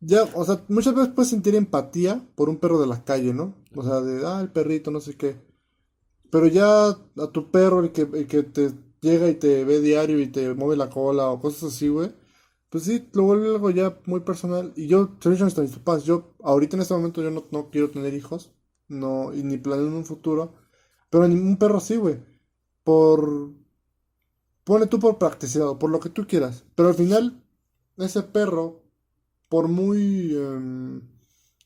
ya, o sea, muchas veces puedes sentir empatía por un perro de la calle, ¿no? O sea, de, ah, el perrito, no sé qué. Pero ya a tu perro, el que, que te llega y te ve diario y te mueve la cola o cosas así, güey, pues sí, lo vuelve algo ya muy personal. Y yo, a mis papás, yo ahorita en este momento yo no, no quiero tener hijos, no, y ni planeo en un futuro, pero ni un perro así, güey. Por, pone tú por practicidad por lo que tú quieras. Pero al final, ese perro por muy em,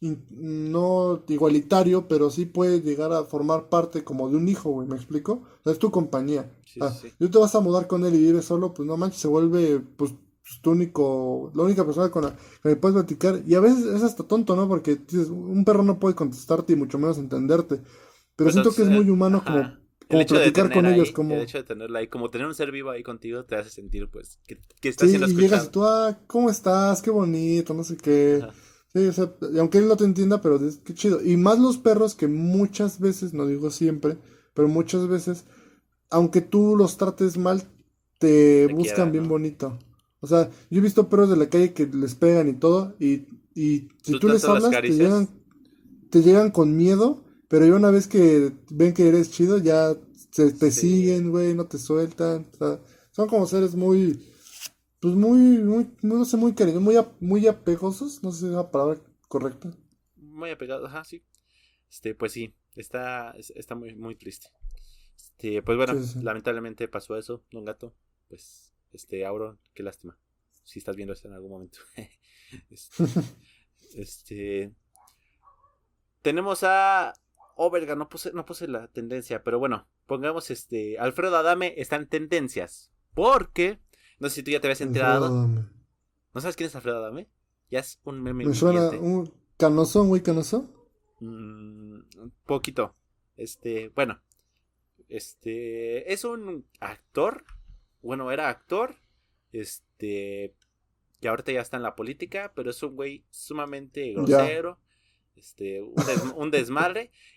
no igualitario, pero sí puede llegar a formar parte como de un hijo, güey, ¿me explico? O sea, es tu compañía. Ah, yo te vas a mudar con él y vives solo, pues no manches, se vuelve pues, pues tu único, la única persona con la que puedes platicar. Y a veces es hasta tonto, ¿no? Porque un perro no puede contestarte y mucho menos entenderte. Pero, siento que es muy humano como el hecho de con ellos, como... El hecho de tenerla ahí, como tener un ser vivo ahí contigo, te hace sentir, pues, que, que estás sí, y llegas tú, ah, ¿cómo estás? Qué bonito, no sé qué. Sí, o sea, aunque él no te entienda, pero es, qué chido. Y más los perros que muchas veces, no digo siempre, pero muchas veces, aunque tú los trates mal, te, buscan bien bonito. O sea, yo he visto perros de la calle que les pegan y todo, y, y si tú, les hablas, te llegan, te llegan con miedo pero ya una vez que ven que eres chido, ya se, te siguen, güey, no te sueltan. O sea, son como seres muy, pues muy, muy, no sé, muy cariñosos, muy, muy apegosos, no sé si es la palabra correcta. Muy apegados, ajá, sí. Este, pues sí, está, está muy, muy triste. Este, pues bueno, lamentablemente pasó eso, don gato. Pues, este, Auron, qué lástima. Si estás viendo esto en algún momento. [LAUGHS] este, [LAUGHS] este tenemos a Oh, verga, no puse, no puse la tendencia, pero bueno, pongamos este. Alfredo Adame está en tendencias. Porque, no sé si tú ya te habías enterado. ¿No sabes quién es Alfredo Adame? Ya es un meme. Me suena un canoso, muy canoso. Mm, poquito. Este, bueno. Este, es un actor. Bueno, era actor. Este, que ahorita ya está en la política, pero es un güey sumamente grosero. Este, un, desmadre. [LAUGHS]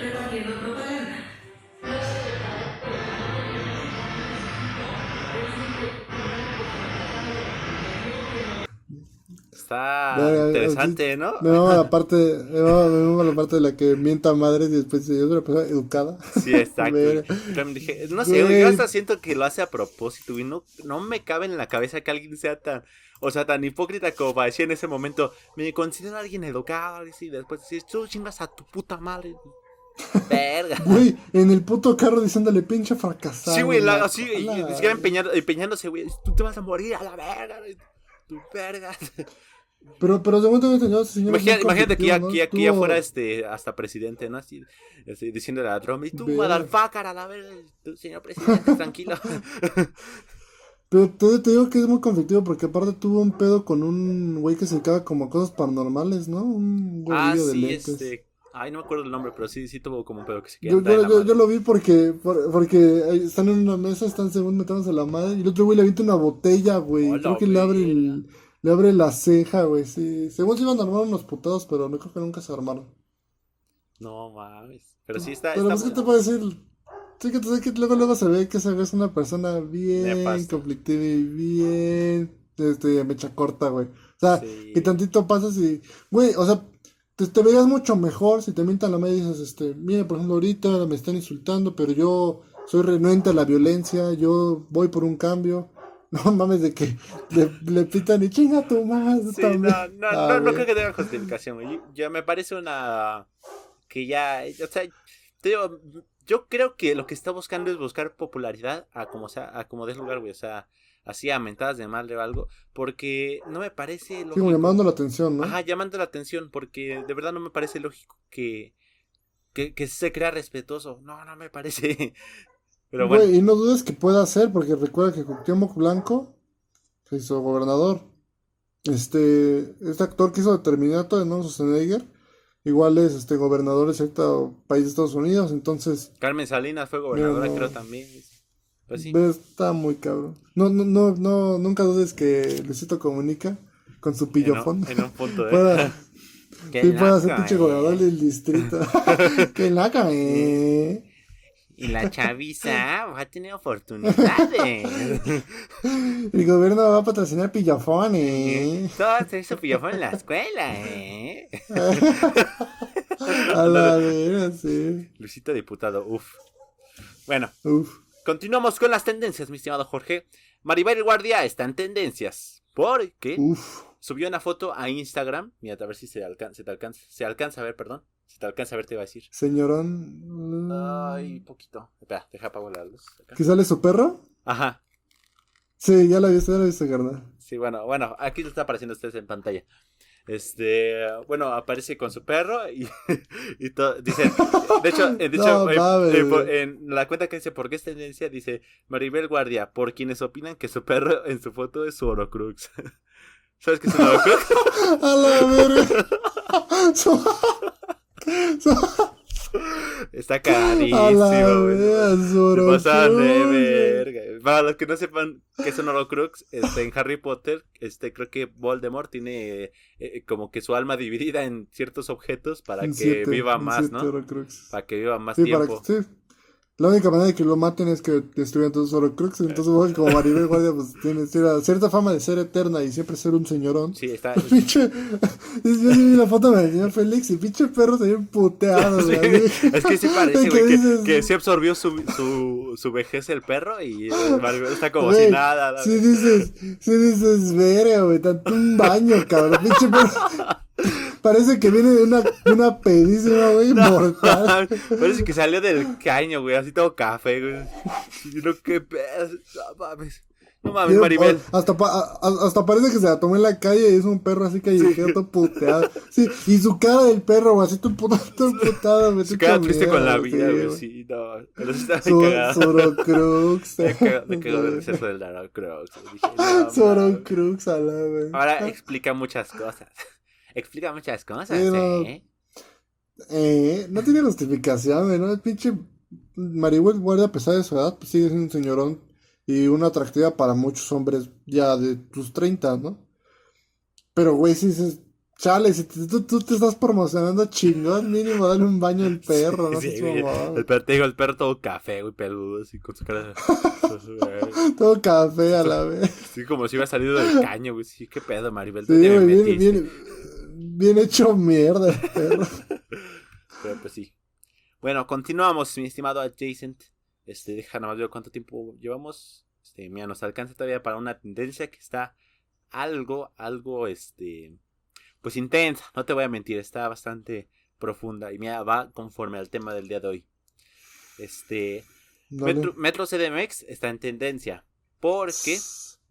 repartiendo propaganda. Está interesante, ¿no? No, la parte, no, la parte de la que mienta madre y después es una persona educada. Sí, exacto. [LAUGHS] dije, no sé, yo hasta siento que lo hace a propósito y no, no me cabe en la cabeza que alguien sea tan, o sea, tan hipócrita como para decir en ese momento, me considero alguien educado y después decir, tú chingas a tu puta madre. Verga. [LAUGHS] Güey, en el puto carro diciéndole pinche fracasado. Sí, güey, así, y, siquiera empeñándose, güey. Tú te vas a morir a la verga, tu verga. Pero, pero de momento no señor. Imagínate, imagínate que aquí, aquí ya fuera este, hasta presidente, ¿no? Así, así diciéndole a Trump, y tú, motherfucker, a la verga, señor presidente, tranquilo. [LAUGHS] Pero te, te, digo que es muy conflictivo porque aparte tuvo un pedo con un güey que se dedicaba como a cosas paranormales, ¿no? Un güey ah, de lentes. Este, Ay, no me acuerdo el nombre, pero sí, sí tuvo como un pedo que se queda. Yo, yo, lo vi porque, porque están en una mesa, están según metándose la madre, y el otro güey le avienta una botella, güey. creo que le abre le abre la ceja, güey, sí. Según se iban a armar unos putados, pero no creo que nunca se armaron. No mames. Pero sí está. Pero es que te puedo decir. Sí, que, que luego, luego se ve que esa es una persona bien conflictiva y bien. Este, mecha corta, güey. O sea, que tantito pasas y. Güey, o sea, te, te verías mucho mejor si te mientan la madre y dices, este, mira, por ejemplo, ahorita me están insultando, pero yo soy renuente a la violencia, yo voy por un cambio. [LAUGHS] No mames de que le, pitan y chinga tu madre. no, no, ah, no, creo que tenga justificación, güey. Ya me parece una. que ya. O sea, te digo, yo creo que lo que está buscando es buscar popularidad a como sea, a como des lugar, güey. O sea, así a mentadas de madre o algo, porque no me parece lógico. Sí, llamando la atención, ¿no? Ajá, llamando la atención, porque de verdad no me parece lógico que, que, se crea respetuoso. No, no me parece. [LAUGHS] Pero bueno. y no dudes que pueda ser, porque recuerda que Cuauhtémoc Blanco se hizo gobernador. Este, este actor que hizo de Terminator de Schwarzenegger, igual es este gobernador de cierto país de Estados Unidos, entonces... Carmen Salinas fue gobernadora, creo también. Pues Está muy cabrón. No, no, no, no, nunca dudes que Luisito comunica con su pillofón. En, un punto, ¿eh? Pueda, [LAUGHS] sí, pueda ser pinche gobernador del distrito. [LAUGHS] que laca, eh. Y la chaviza va a tener oportunidades. [LAUGHS] El gobierno va a patrocinar pillofón, eh. Todo se hizo pillofón en la escuela, eh. a la vera, sí. Luisito diputado, uff. Bueno. Uf. Continuamos con las tendencias, mi estimado Jorge. Maribel Guardia está en tendencias. Porque subió una foto a Instagram. Mira, a ver si se, alcanza, se te alcanza. Se alcanza a ver, perdón. Si te alcanza a ver, te iba a decir. Señorón. Ay, poquito. Espera, deja apagar la luz. ¿Que sale su perro? Ajá. Sí, ya la viste, ya la viste, carnal. Sí, bueno, bueno, aquí está apareciendo ustedes en pantalla. Este, bueno, aparece con su perro y, [LAUGHS] y todo, dice, de hecho, de [LAUGHS] hecho en, la cuenta que dice, ¿por qué es tendencia? Dice, Maribel Guardia, por quienes opinan que su perro en su foto es su Orocrux. [LAUGHS] ¿Sabes qué es un Orocrux? A la verga. Está carísimo. de verga. Para los que no sepan qué son Horocrux, este, en Harry Potter, este, creo que Voldemort tiene eh, eh, como que su alma dividida en ciertos objetos para que viva más, ¿no? Para que viva más tiempo. sí. La única manera de que lo maten es que destruyan todos los Horcruxes. Entonces, como Maribel [LAUGHS] Guardia, pues tiene cierta fama de ser eterna y siempre ser un señorón. Sí, está. [LAUGHS] pinche. Yo vi la foto del señor Félix y pinche perro se ve puteado, [LAUGHS] Es que sí parece, güey, que, se absorbió su, su, su, vejez el perro y Maribel está como si nada. Sí dices, sí dices, verga, güey, tanto un baño, cabrón. Pinche perro. Parece que viene de una, una pedísima, güey, [LAUGHS] mortal. [LAUGHS] Parece que salió del caño, güey, así todo café, güey. Y lo que no mames. No mames, Maribel. Hasta, hasta parece que se la tomó en la calle y es un perro así callejero, sí. todo puteado. Sí, y su cara del perro, güey, así todo, putado, güey. Su cara triste con la vida, güey, sí, no. Pero sí está bien cagado. Sorocrux. [LAUGHS] Me cagó de eso del Sorocrux. Sorocrux, a la güey. Ahora explica muchas cosas. Explica muchas cosas, ¿eh? Eh, no tiene justificación, ¿no? El pinche Maribel Guardia, a pesar de su edad, pues sigue siendo un señorón y una atractiva para muchos hombres ya de tus 30, ¿no? Pero, güey, si dices, chale, si tú, tú, te estás promocionando chingón, mínimo dale un baño al [LAUGHS] perro, ¿no? Sí, el perro, te digo, el perro todo café, güey, peludo, así con su cara. [LAUGHS] todo café a la vez. Sí, como si hubiera salido del caño, güey. Sí, qué pedo, Maribel. Sí, güey, bien hecho mierda, perro. [LAUGHS] Pero pues sí. Bueno, continuamos, mi estimado adjacent. Este, deja nada más ver cuánto tiempo llevamos. Este, mira, nos alcanza todavía para una tendencia que está algo, algo, este, pues intensa. No te voy a mentir, está bastante profunda y mira, va conforme al tema del día de hoy. Este, Metro, CDMX está en tendencia porque,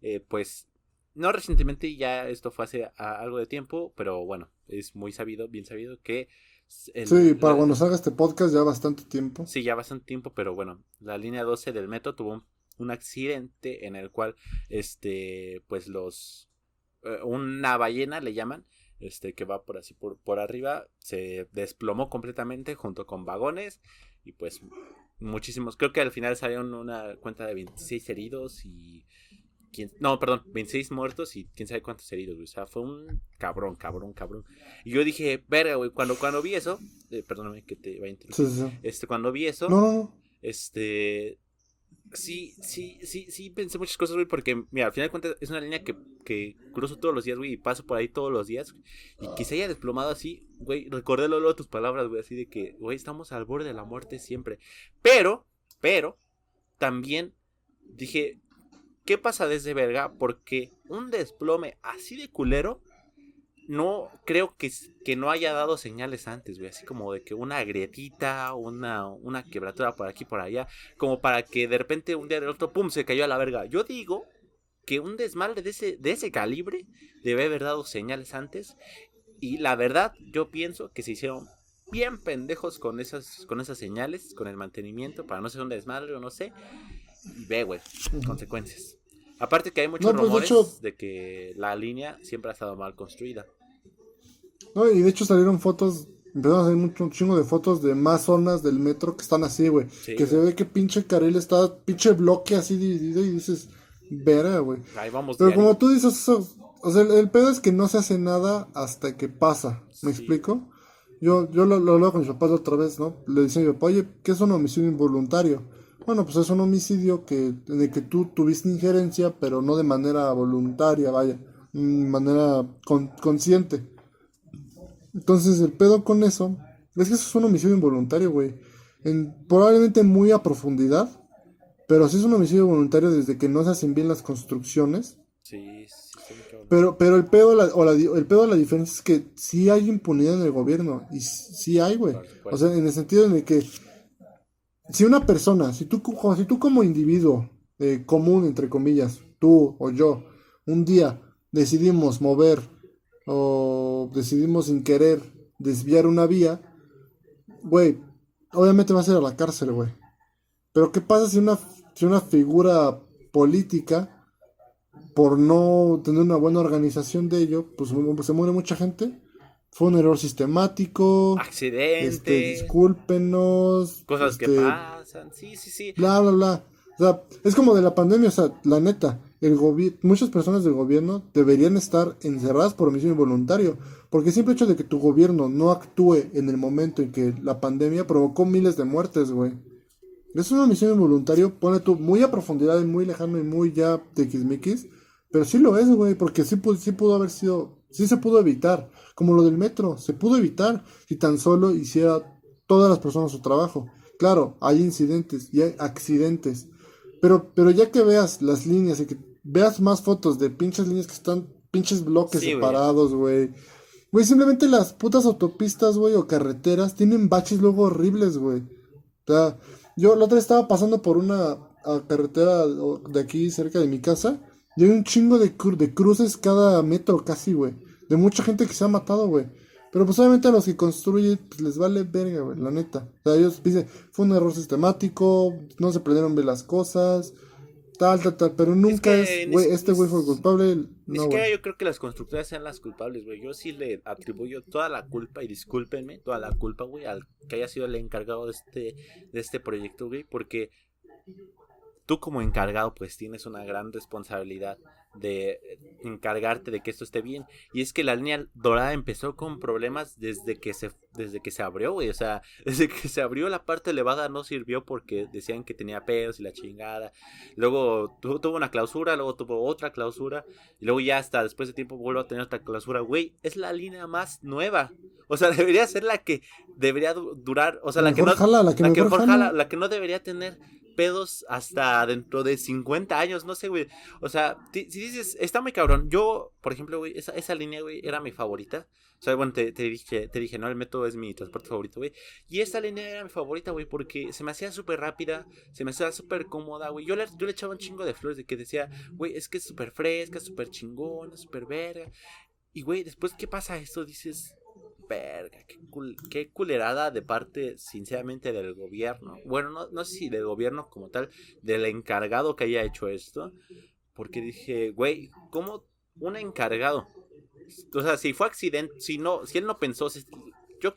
eh, pues, no recientemente, ya esto fue hace algo de tiempo, pero bueno, es muy sabido, bien sabido que... sí, para cuando salga este podcast ya bastante tiempo. Sí, ya bastante tiempo, pero bueno, la línea 12 del metro tuvo un, accidente en el cual, este, pues los... Eh, una ballena le llaman, este, que va por así por, por arriba, se desplomó completamente junto con vagones y pues muchísimos, creo que al final salieron una cuenta de 26 heridos y no, perdón, 26 muertos y quién sabe cuántos heridos, güey. O sea, fue un cabrón, cabrón, cabrón. Y yo dije, verga, güey, cuando, cuando vi eso, eh, perdóname que te vaya a interrumpir. Este, cuando vi eso, no, este, sí, sí, sí, sí pensé muchas cosas, güey, porque, mira, al final de cuentas es una línea que, que cruzo todos los días, güey, y paso por ahí todos los días, y que se haya desplomado así, güey, recordé luego tus palabras, güey, así de que, güey, estamos al borde de la muerte siempre. Pero, pero, también dije, ¿Qué pasa desde verga? Porque un desplome así de culero, no creo que, que no haya dado señales antes, güey. Así como de que una grietita, una, una quebratura por aquí por allá. Como para que de repente un día de otro, pum, se cayó a la verga. Yo digo que un desmadre de ese, de ese calibre debe haber dado señales antes. Y la verdad, yo pienso que se hicieron bien pendejos con esas, con esas señales, con el mantenimiento, para no ser un desmadre o no sé. Y ve, güey, consecuencias. Aparte que hay muchos pues, rumores de, que la línea siempre ha estado mal construida. No, y de hecho salieron fotos, empezaron a salir mucho, un chingo de fotos de más zonas del metro que están así, güey. que se ve que pinche carril está, pinche bloque así dividido y dices, verá, güey. Ahí vamos. Pero como tú dices, eso, o sea, el, pedo es que no se hace nada hasta que pasa. ¿Me explico? Yo, yo lo, lo, con mis papás otra vez, ¿no? Le decía a mi papá, oye, ¿qué es un homicidio involuntario? Bueno, pues es un homicidio que, en el que tú tuviste injerencia, pero no de manera voluntaria, vaya, de manera consciente. Entonces, el pedo con eso es que eso es un homicidio involuntario, güey. En, probablemente muy a profundidad, pero sí es un homicidio voluntario desde que no se hacen bien las construcciones. Sí, sí, pero, pero el pedo, la, o la, el pedo de la diferencia es que sí hay impunidad en el gobierno. Y sí hay, güey. O sea, en el sentido en el que si una persona, si tú, si como individuo eh, común, entre comillas, tú o yo, un día decidimos mover o decidimos sin querer desviar una vía, güey, obviamente va a ser a la cárcel, güey. Pero ¿qué pasa si una, si una figura política, por no tener una buena organización de ello, pues se muere mucha gente? Fue un error sistemático. Este, discúlpenos. Cosas que este, pasan. Sí, sí, sí. Bla, bla, bla. O sea, es como de la pandemia, o sea, la neta, el muchas personas del gobierno deberían estar encerradas por omisión involuntario, porque el simple hecho de que tu gobierno no actúe en el momento en que la pandemia provocó miles de muertes, güey. Es una misión involuntaria, pone tú muy a profundidad y muy lejano y muy ya tiquismiquis. Pero sí lo es, güey, porque sí, sí pudo haber sido, sí se pudo evitar. Como lo del metro, se pudo evitar si tan solo hiciera todas las personas su trabajo. Claro, hay incidentes y hay accidentes. Pero, pero ya que veas las líneas y que veas más fotos de pinches líneas que están, pinches bloques separados, güey. Güey, simplemente las putas autopistas, güey, o carreteras tienen baches luego horribles, güey. O sea, yo la otra vez estaba pasando por una carretera de aquí cerca de mi casa y hay un chingo de, de cruces cada metro casi, güey. De mucha gente que se ha matado, güey. Pero pues obviamente a los que construyen pues, les vale verga, güey, la neta. O sea, ellos dicen, fue un error sistemático, no se prendieron bien las cosas, tal, tal, tal. Pero nunca es, güey, este güey fue culpable. Ni siquiera yo creo que las constructoras sean las culpables, güey. Yo sí le atribuyo toda la culpa, y discúlpenme, toda la culpa, güey, al que haya sido el encargado de este, de este proyecto, güey, porque tú como encargado pues tienes una gran responsabilidad de encargarte de que esto esté bien. Y es que la línea dorada empezó con problemas desde que se, desde que se abrió, güey. O sea, [LAUGHS] desde que se abrió la parte elevada no sirvió porque decían que tenía pedos y la chingada. Luego tuvo una clausura, luego tuvo otra clausura. Y luego ya hasta después de tiempo vuelvo a tener otra clausura. Güey, es la línea más nueva. O sea, [LAUGHS] debería ser la que debería durar. O sea, la, que no, la que, la que no debería tener pedos hasta dentro de 50 años, no sé, güey. O sea, si dices, está muy cabrón. Yo, por ejemplo, güey, esa, esa línea, güey, era mi favorita. O sea, bueno, te, dije, te dije, no, el método es mi transporte favorito, güey. Y esta línea era mi favorita, güey, porque se me hacía súper rápida, se me hacía súper cómoda, güey. Yo le, yo le echaba un chingo de flores de que decía, güey, es que es súper fresca, súper chingona, súper verga. Y, güey, después, ¿qué pasa esto? Dices, verga, qué, culerada de parte, sinceramente, del gobierno. Bueno, no, no sé si del gobierno como tal, del encargado que haya hecho esto. Porque dije, güey, ¿cómo un encargado? O sea, si fue accidente, si no, si él no pensó, yo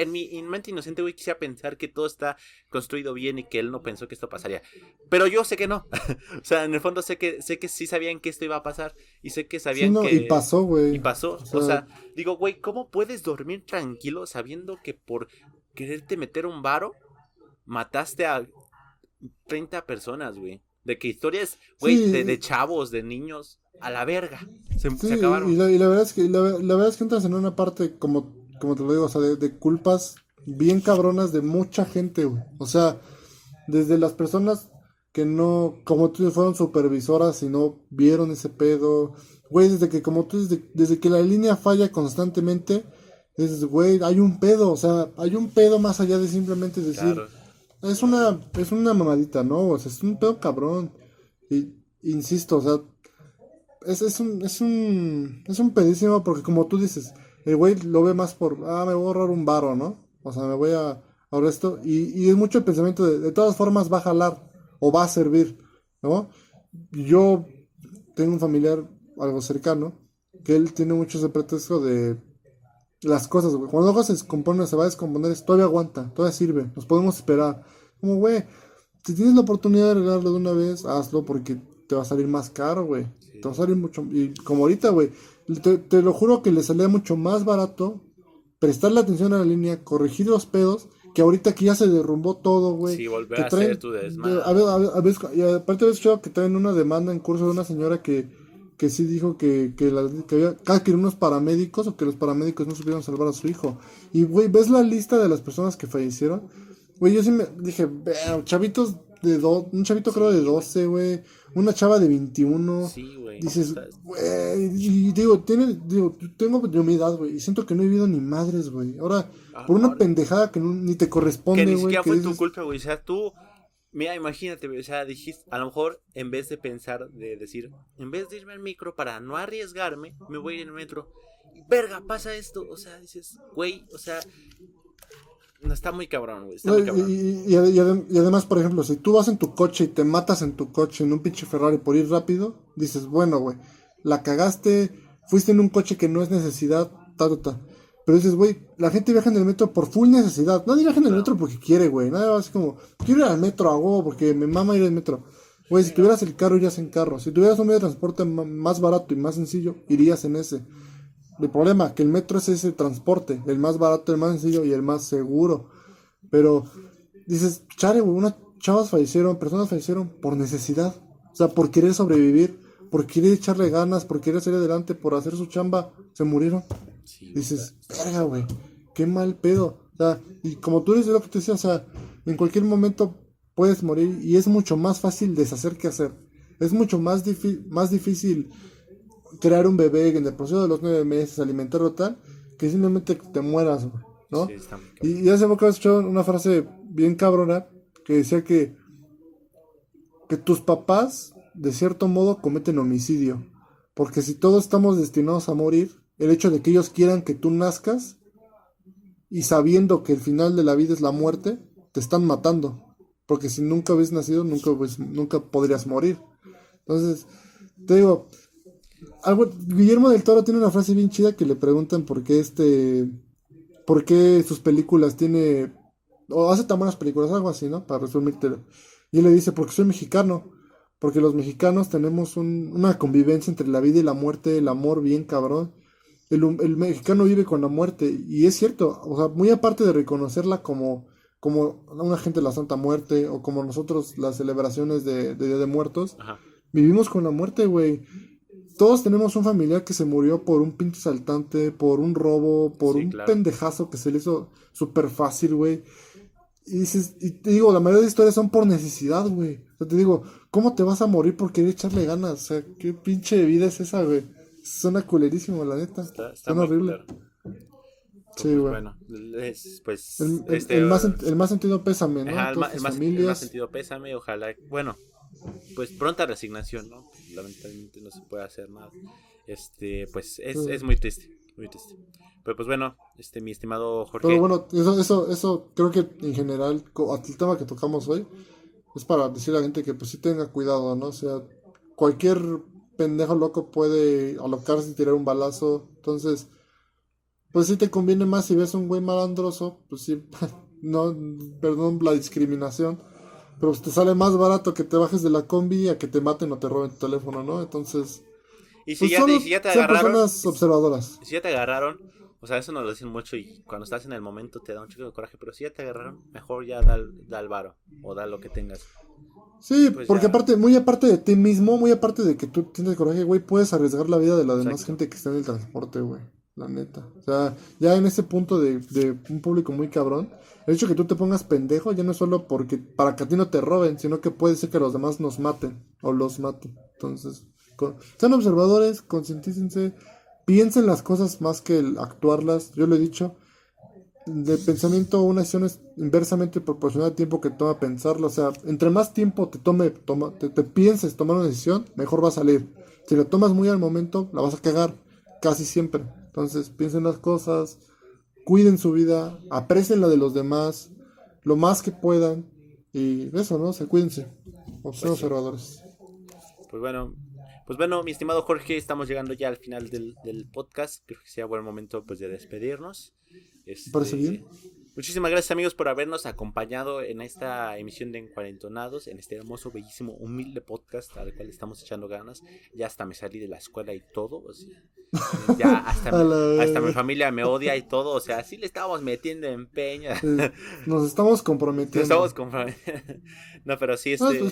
en mi mente inocente, güey, quisiera pensar que todo está construido bien y que él no pensó que esto pasaría. Pero yo sé que no. [LAUGHS] o sea, en el fondo sé que sé que sí sabían que esto iba a pasar y sé que sabían que y pasó, güey. Y pasó, o sea, digo, güey, ¿cómo puedes dormir tranquilo sabiendo que por quererte meter un varo mataste a 30 personas, güey? De que historias, güey, de, chavos, de niños, a la verga. Se, acabaron. Y la, verdad es que la verdad es que entras en una parte como como te lo digo, o sea, de, culpas bien cabronas de mucha gente, güey. O sea, desde las personas que no, como tú fueron supervisoras y no vieron ese pedo, güey, desde que, como tú, desde, desde que la línea falla constantemente, es, güey, hay un pedo, o sea, hay un pedo más allá de simplemente decir, es una, es una mamadita, ¿no? O sea, es un pedo cabrón. Y, insisto, o sea, es, es un, es un, es un pedísimo porque como tú dices, el güey lo ve más por, ah, me voy a ahorrar un varo, ¿no? O sea, me voy a ahorrar esto. Y, y es mucho el pensamiento de, de todas formas va a jalar o va a servir, ¿no? Yo tengo un familiar, algo cercano, que él tiene mucho ese pretexto de las cosas, güey. Cuando algo se descompone, se va a descomponer, todavía aguanta, todavía sirve, nos podemos esperar. Como, güey, si tienes la oportunidad de arreglarlo de una vez, hazlo porque te va a salir más caro, güey. Te va a salir mucho. Y como ahorita, güey, te, lo juro que le salía mucho más barato prestarle atención a la línea, corregir los pedos, que ahorita que ya se derrumbó todo, güey. Sí, volver a hacer tu desmadre. A ver, a ver, a ver, y aparte había escuchado que traen una demanda en curso de una señora que, que sí dijo que, que, la, que había que unos paramédicos o que los paramédicos no supieron salvar a su hijo. Y, güey, ¿ves la lista de las personas que fallecieron? Güey, yo sí me dije, chavitos de dos, un chavito creo de 12, güey, una chava de 21. Sí, güey. Dices, güey, y digo, tiene, digo, tengo de mi edad, güey, y siento que no he vivido ni madres, güey. Ahora, ah, por una pendejada que ni te corresponde, güey. Que ni siquiera fue tu culpa, güey, o sea, tú... Mira, imagínate, o sea, dijiste, a lo mejor en vez de pensar, de decir, en vez de irme al micro para no arriesgarme, me voy a ir en el metro. Verga, pasa esto, o sea, dices, güey, o sea, no, está muy cabrón, güey. Está muy cabrón. Y, además, por ejemplo, si tú vas en tu coche y te matas en tu coche en un pinche Ferrari por ir rápido, dices, bueno, güey, la cagaste, fuiste en un coche que no es necesidad, ta, ta, ta. Pero dices, güey, la gente viaja en el metro por full necesidad. Nadie viaja en el metro porque quiere, güey. Nadie va así como, quiero ir al metro a huevo porque me mama ir al metro. Güey, si tuvieras el carro, irías en carro. Si tuvieras un medio de transporte más barato y más sencillo, irías en ese. El problema, que el metro es ese transporte, el más barato, el más sencillo y el más seguro. Pero dices, chale, unas chavas fallecieron, personas fallecieron por necesidad. O sea, por querer sobrevivir, por querer echarle ganas, por querer salir adelante, por hacer su chamba, se murieron. dices, verga, güey, qué mal pedo. O sea, y como tú dices lo que te decía, o sea, en cualquier momento puedes morir y es mucho más fácil deshacer que hacer. Es mucho más, más difícil crear un bebé en el proceso de los nueve meses, alimentarlo tal, que simplemente te mueras, ¿no? y, hace poco he escuchado una frase bien cabrona que decía que, que tus papás, de cierto modo, cometen homicidio. Porque si todos estamos destinados a morir, el hecho de que ellos quieran que tú nazcas y sabiendo que el final de la vida es la muerte, te están matando. Porque si nunca hubieses nacido, nunca, pues, nunca podrías morir. Entonces, te digo, Guillermo del Toro tiene una frase bien chida que le preguntan por qué este, por qué sus películas tiene, o hace tan buenas películas, algo así, ¿no? Para resumirte. Y él le dice, porque soy mexicano, porque los mexicanos tenemos una convivencia entre la vida y la muerte, el amor bien cabrón. El, el, mexicano vive con la muerte, y es cierto, o sea, muy aparte de reconocerla como, como una gente de la Santa Muerte, o como nosotros las celebraciones de, de Día de Muertos, vivimos con la muerte, güey todos tenemos un familiar que se murió por un pinche saltante, por un robo, por un pendejazo que se le hizo súper fácil, güey. Y dices, y te digo, la mayoría de historias son por necesidad, güey. O sea, te digo, ¿cómo te vas a morir por querer echarle ganas? O sea, ¿qué pinche vida es esa, güey? Suena culerísimo, la neta. Está, Suena horrible. Sí, pues, güey. Bueno, pues. El, este, el, más, el, más, sentido pésame, ¿no? el, más, el más sentido pésame, ojalá. Bueno, pues pronta resignación, ¿no? Lamentablemente no se puede hacer nada. Este, pues es, es muy triste, muy triste. Pero pues bueno, este, mi estimado Jorge. Pero bueno, eso, eso, eso creo que en general, el tema que tocamos hoy, es para decirle a la gente que pues sí tenga cuidado, ¿no? O sea, cualquier pendejo loco puede alocarse y tirar un balazo. Entonces, pues sí te conviene más si ves un güey malandroso, pues sí, [LAUGHS] no, perdón la discriminación pero te sale más barato que te bajes de la combi a que te maten o te roben tu teléfono, ¿no? Entonces. Y si, pues ya, te, agarraron. personas observadoras. Si ya te agarraron, o sea, eso nos lo dicen mucho y cuando estás en el momento te da un chico de coraje, pero si ya te agarraron, mejor ya da, da el varo o da lo que tengas. Sí, pues porque aparte, muy aparte de ti mismo, muy aparte de que tú tienes coraje, güey, puedes arriesgar la vida de la demás gente que está en el transporte, güey. La neta. O sea, ya en ese punto de, de un público muy cabrón, el hecho que tú te pongas pendejo ya no es solo porque para que a ti no te roben, sino que puede ser que los demás nos maten o los maten. Entonces, sean observadores, concientícense, piensen las cosas más que el actuarlas. Yo lo he dicho, de pensamiento una acción es inversamente proporcional al tiempo que toma pensarlo. O sea, entre más tiempo te tome, toma, te, te pienses tomar una decisión, mejor va a salir. Si lo tomas muy al momento, la vas a cagar, casi siempre. Entonces, piensen las cosas, cuiden su vida, aprecien la de los demás, lo más que puedan. Y eso, ¿no? Se cuídense. Pues observadores. Pues bueno, pues bueno, mi estimado Jorge, estamos llegando ya al final del, podcast. Creo que sea buen momento pues de despedirnos. Este, parece bien. Muchísimas gracias amigos por habernos acompañado en esta emisión de Encuarentonados, en este hermoso, bellísimo, humilde podcast al cual estamos echando ganas. Ya hasta me salí de la escuela y todo. Ya hasta, mi, familia me odia y todo. O sea, así le estábamos metiendo empeño. [LAUGHS] Nos estamos comprometiendo. Nos estamos comprometiendo. [LAUGHS] no, pero sí, este...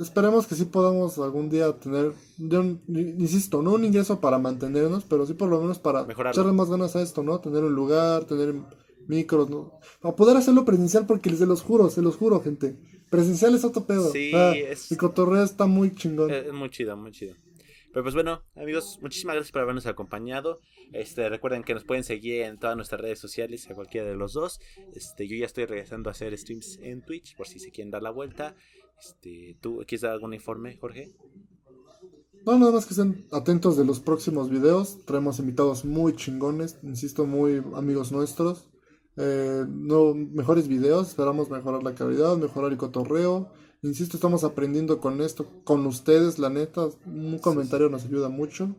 esperemos que sí podamos algún día tener, yo, insisto, no un ingreso para mantenernos, pero sí por lo menos para echarle más ganas a esto, ¿no? Tener un lugar, tener micros, ¿no? Para poder hacerlo presencial, porque se los juro, se los juro, gente. Presencial es otro pedo. Sí, es... El cotorreo está muy chingón. Es, muy chido, muy chido. Pero pues bueno, amigos, muchísimas gracias por habernos acompañado. Este, recuerden que nos pueden seguir en todas nuestras redes sociales, a cualquiera de los dos. Este, yo ya estoy regresando a hacer streams en Twitch, por si se quieren dar la vuelta. Este, ¿tú quieres dar algún informe, Jorge? No, nada más que estén atentos de los próximos videos. Traemos invitados muy chingones, insisto, muy amigos nuestros. Eh, no, mejores videos, esperamos mejorar la calidad, mejorar el cotorreo. Insisto, estamos aprendiendo con esto, con ustedes, la neta. Un comentario nos ayuda mucho.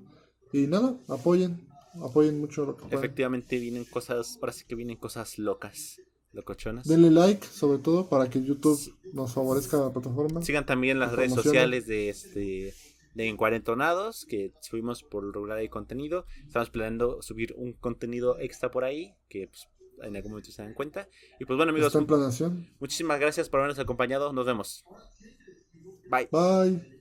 Y nada, apoyen, apoyen mucho lo que Efectivamente vienen cosas, parece que vienen cosas locas, locochonas. Denle like, sobre todo, para que YouTube nos favorezca la plataforma. Sigan también las redes sociales de este de Encuarentonados, que subimos por lograr el contenido. Estamos planeando subir un contenido extra por ahí, que pues, en algún momento se dan cuenta. Y pues bueno, amigos. Muchísimas gracias por habernos acompañado. Nos vemos. Bye. Bye.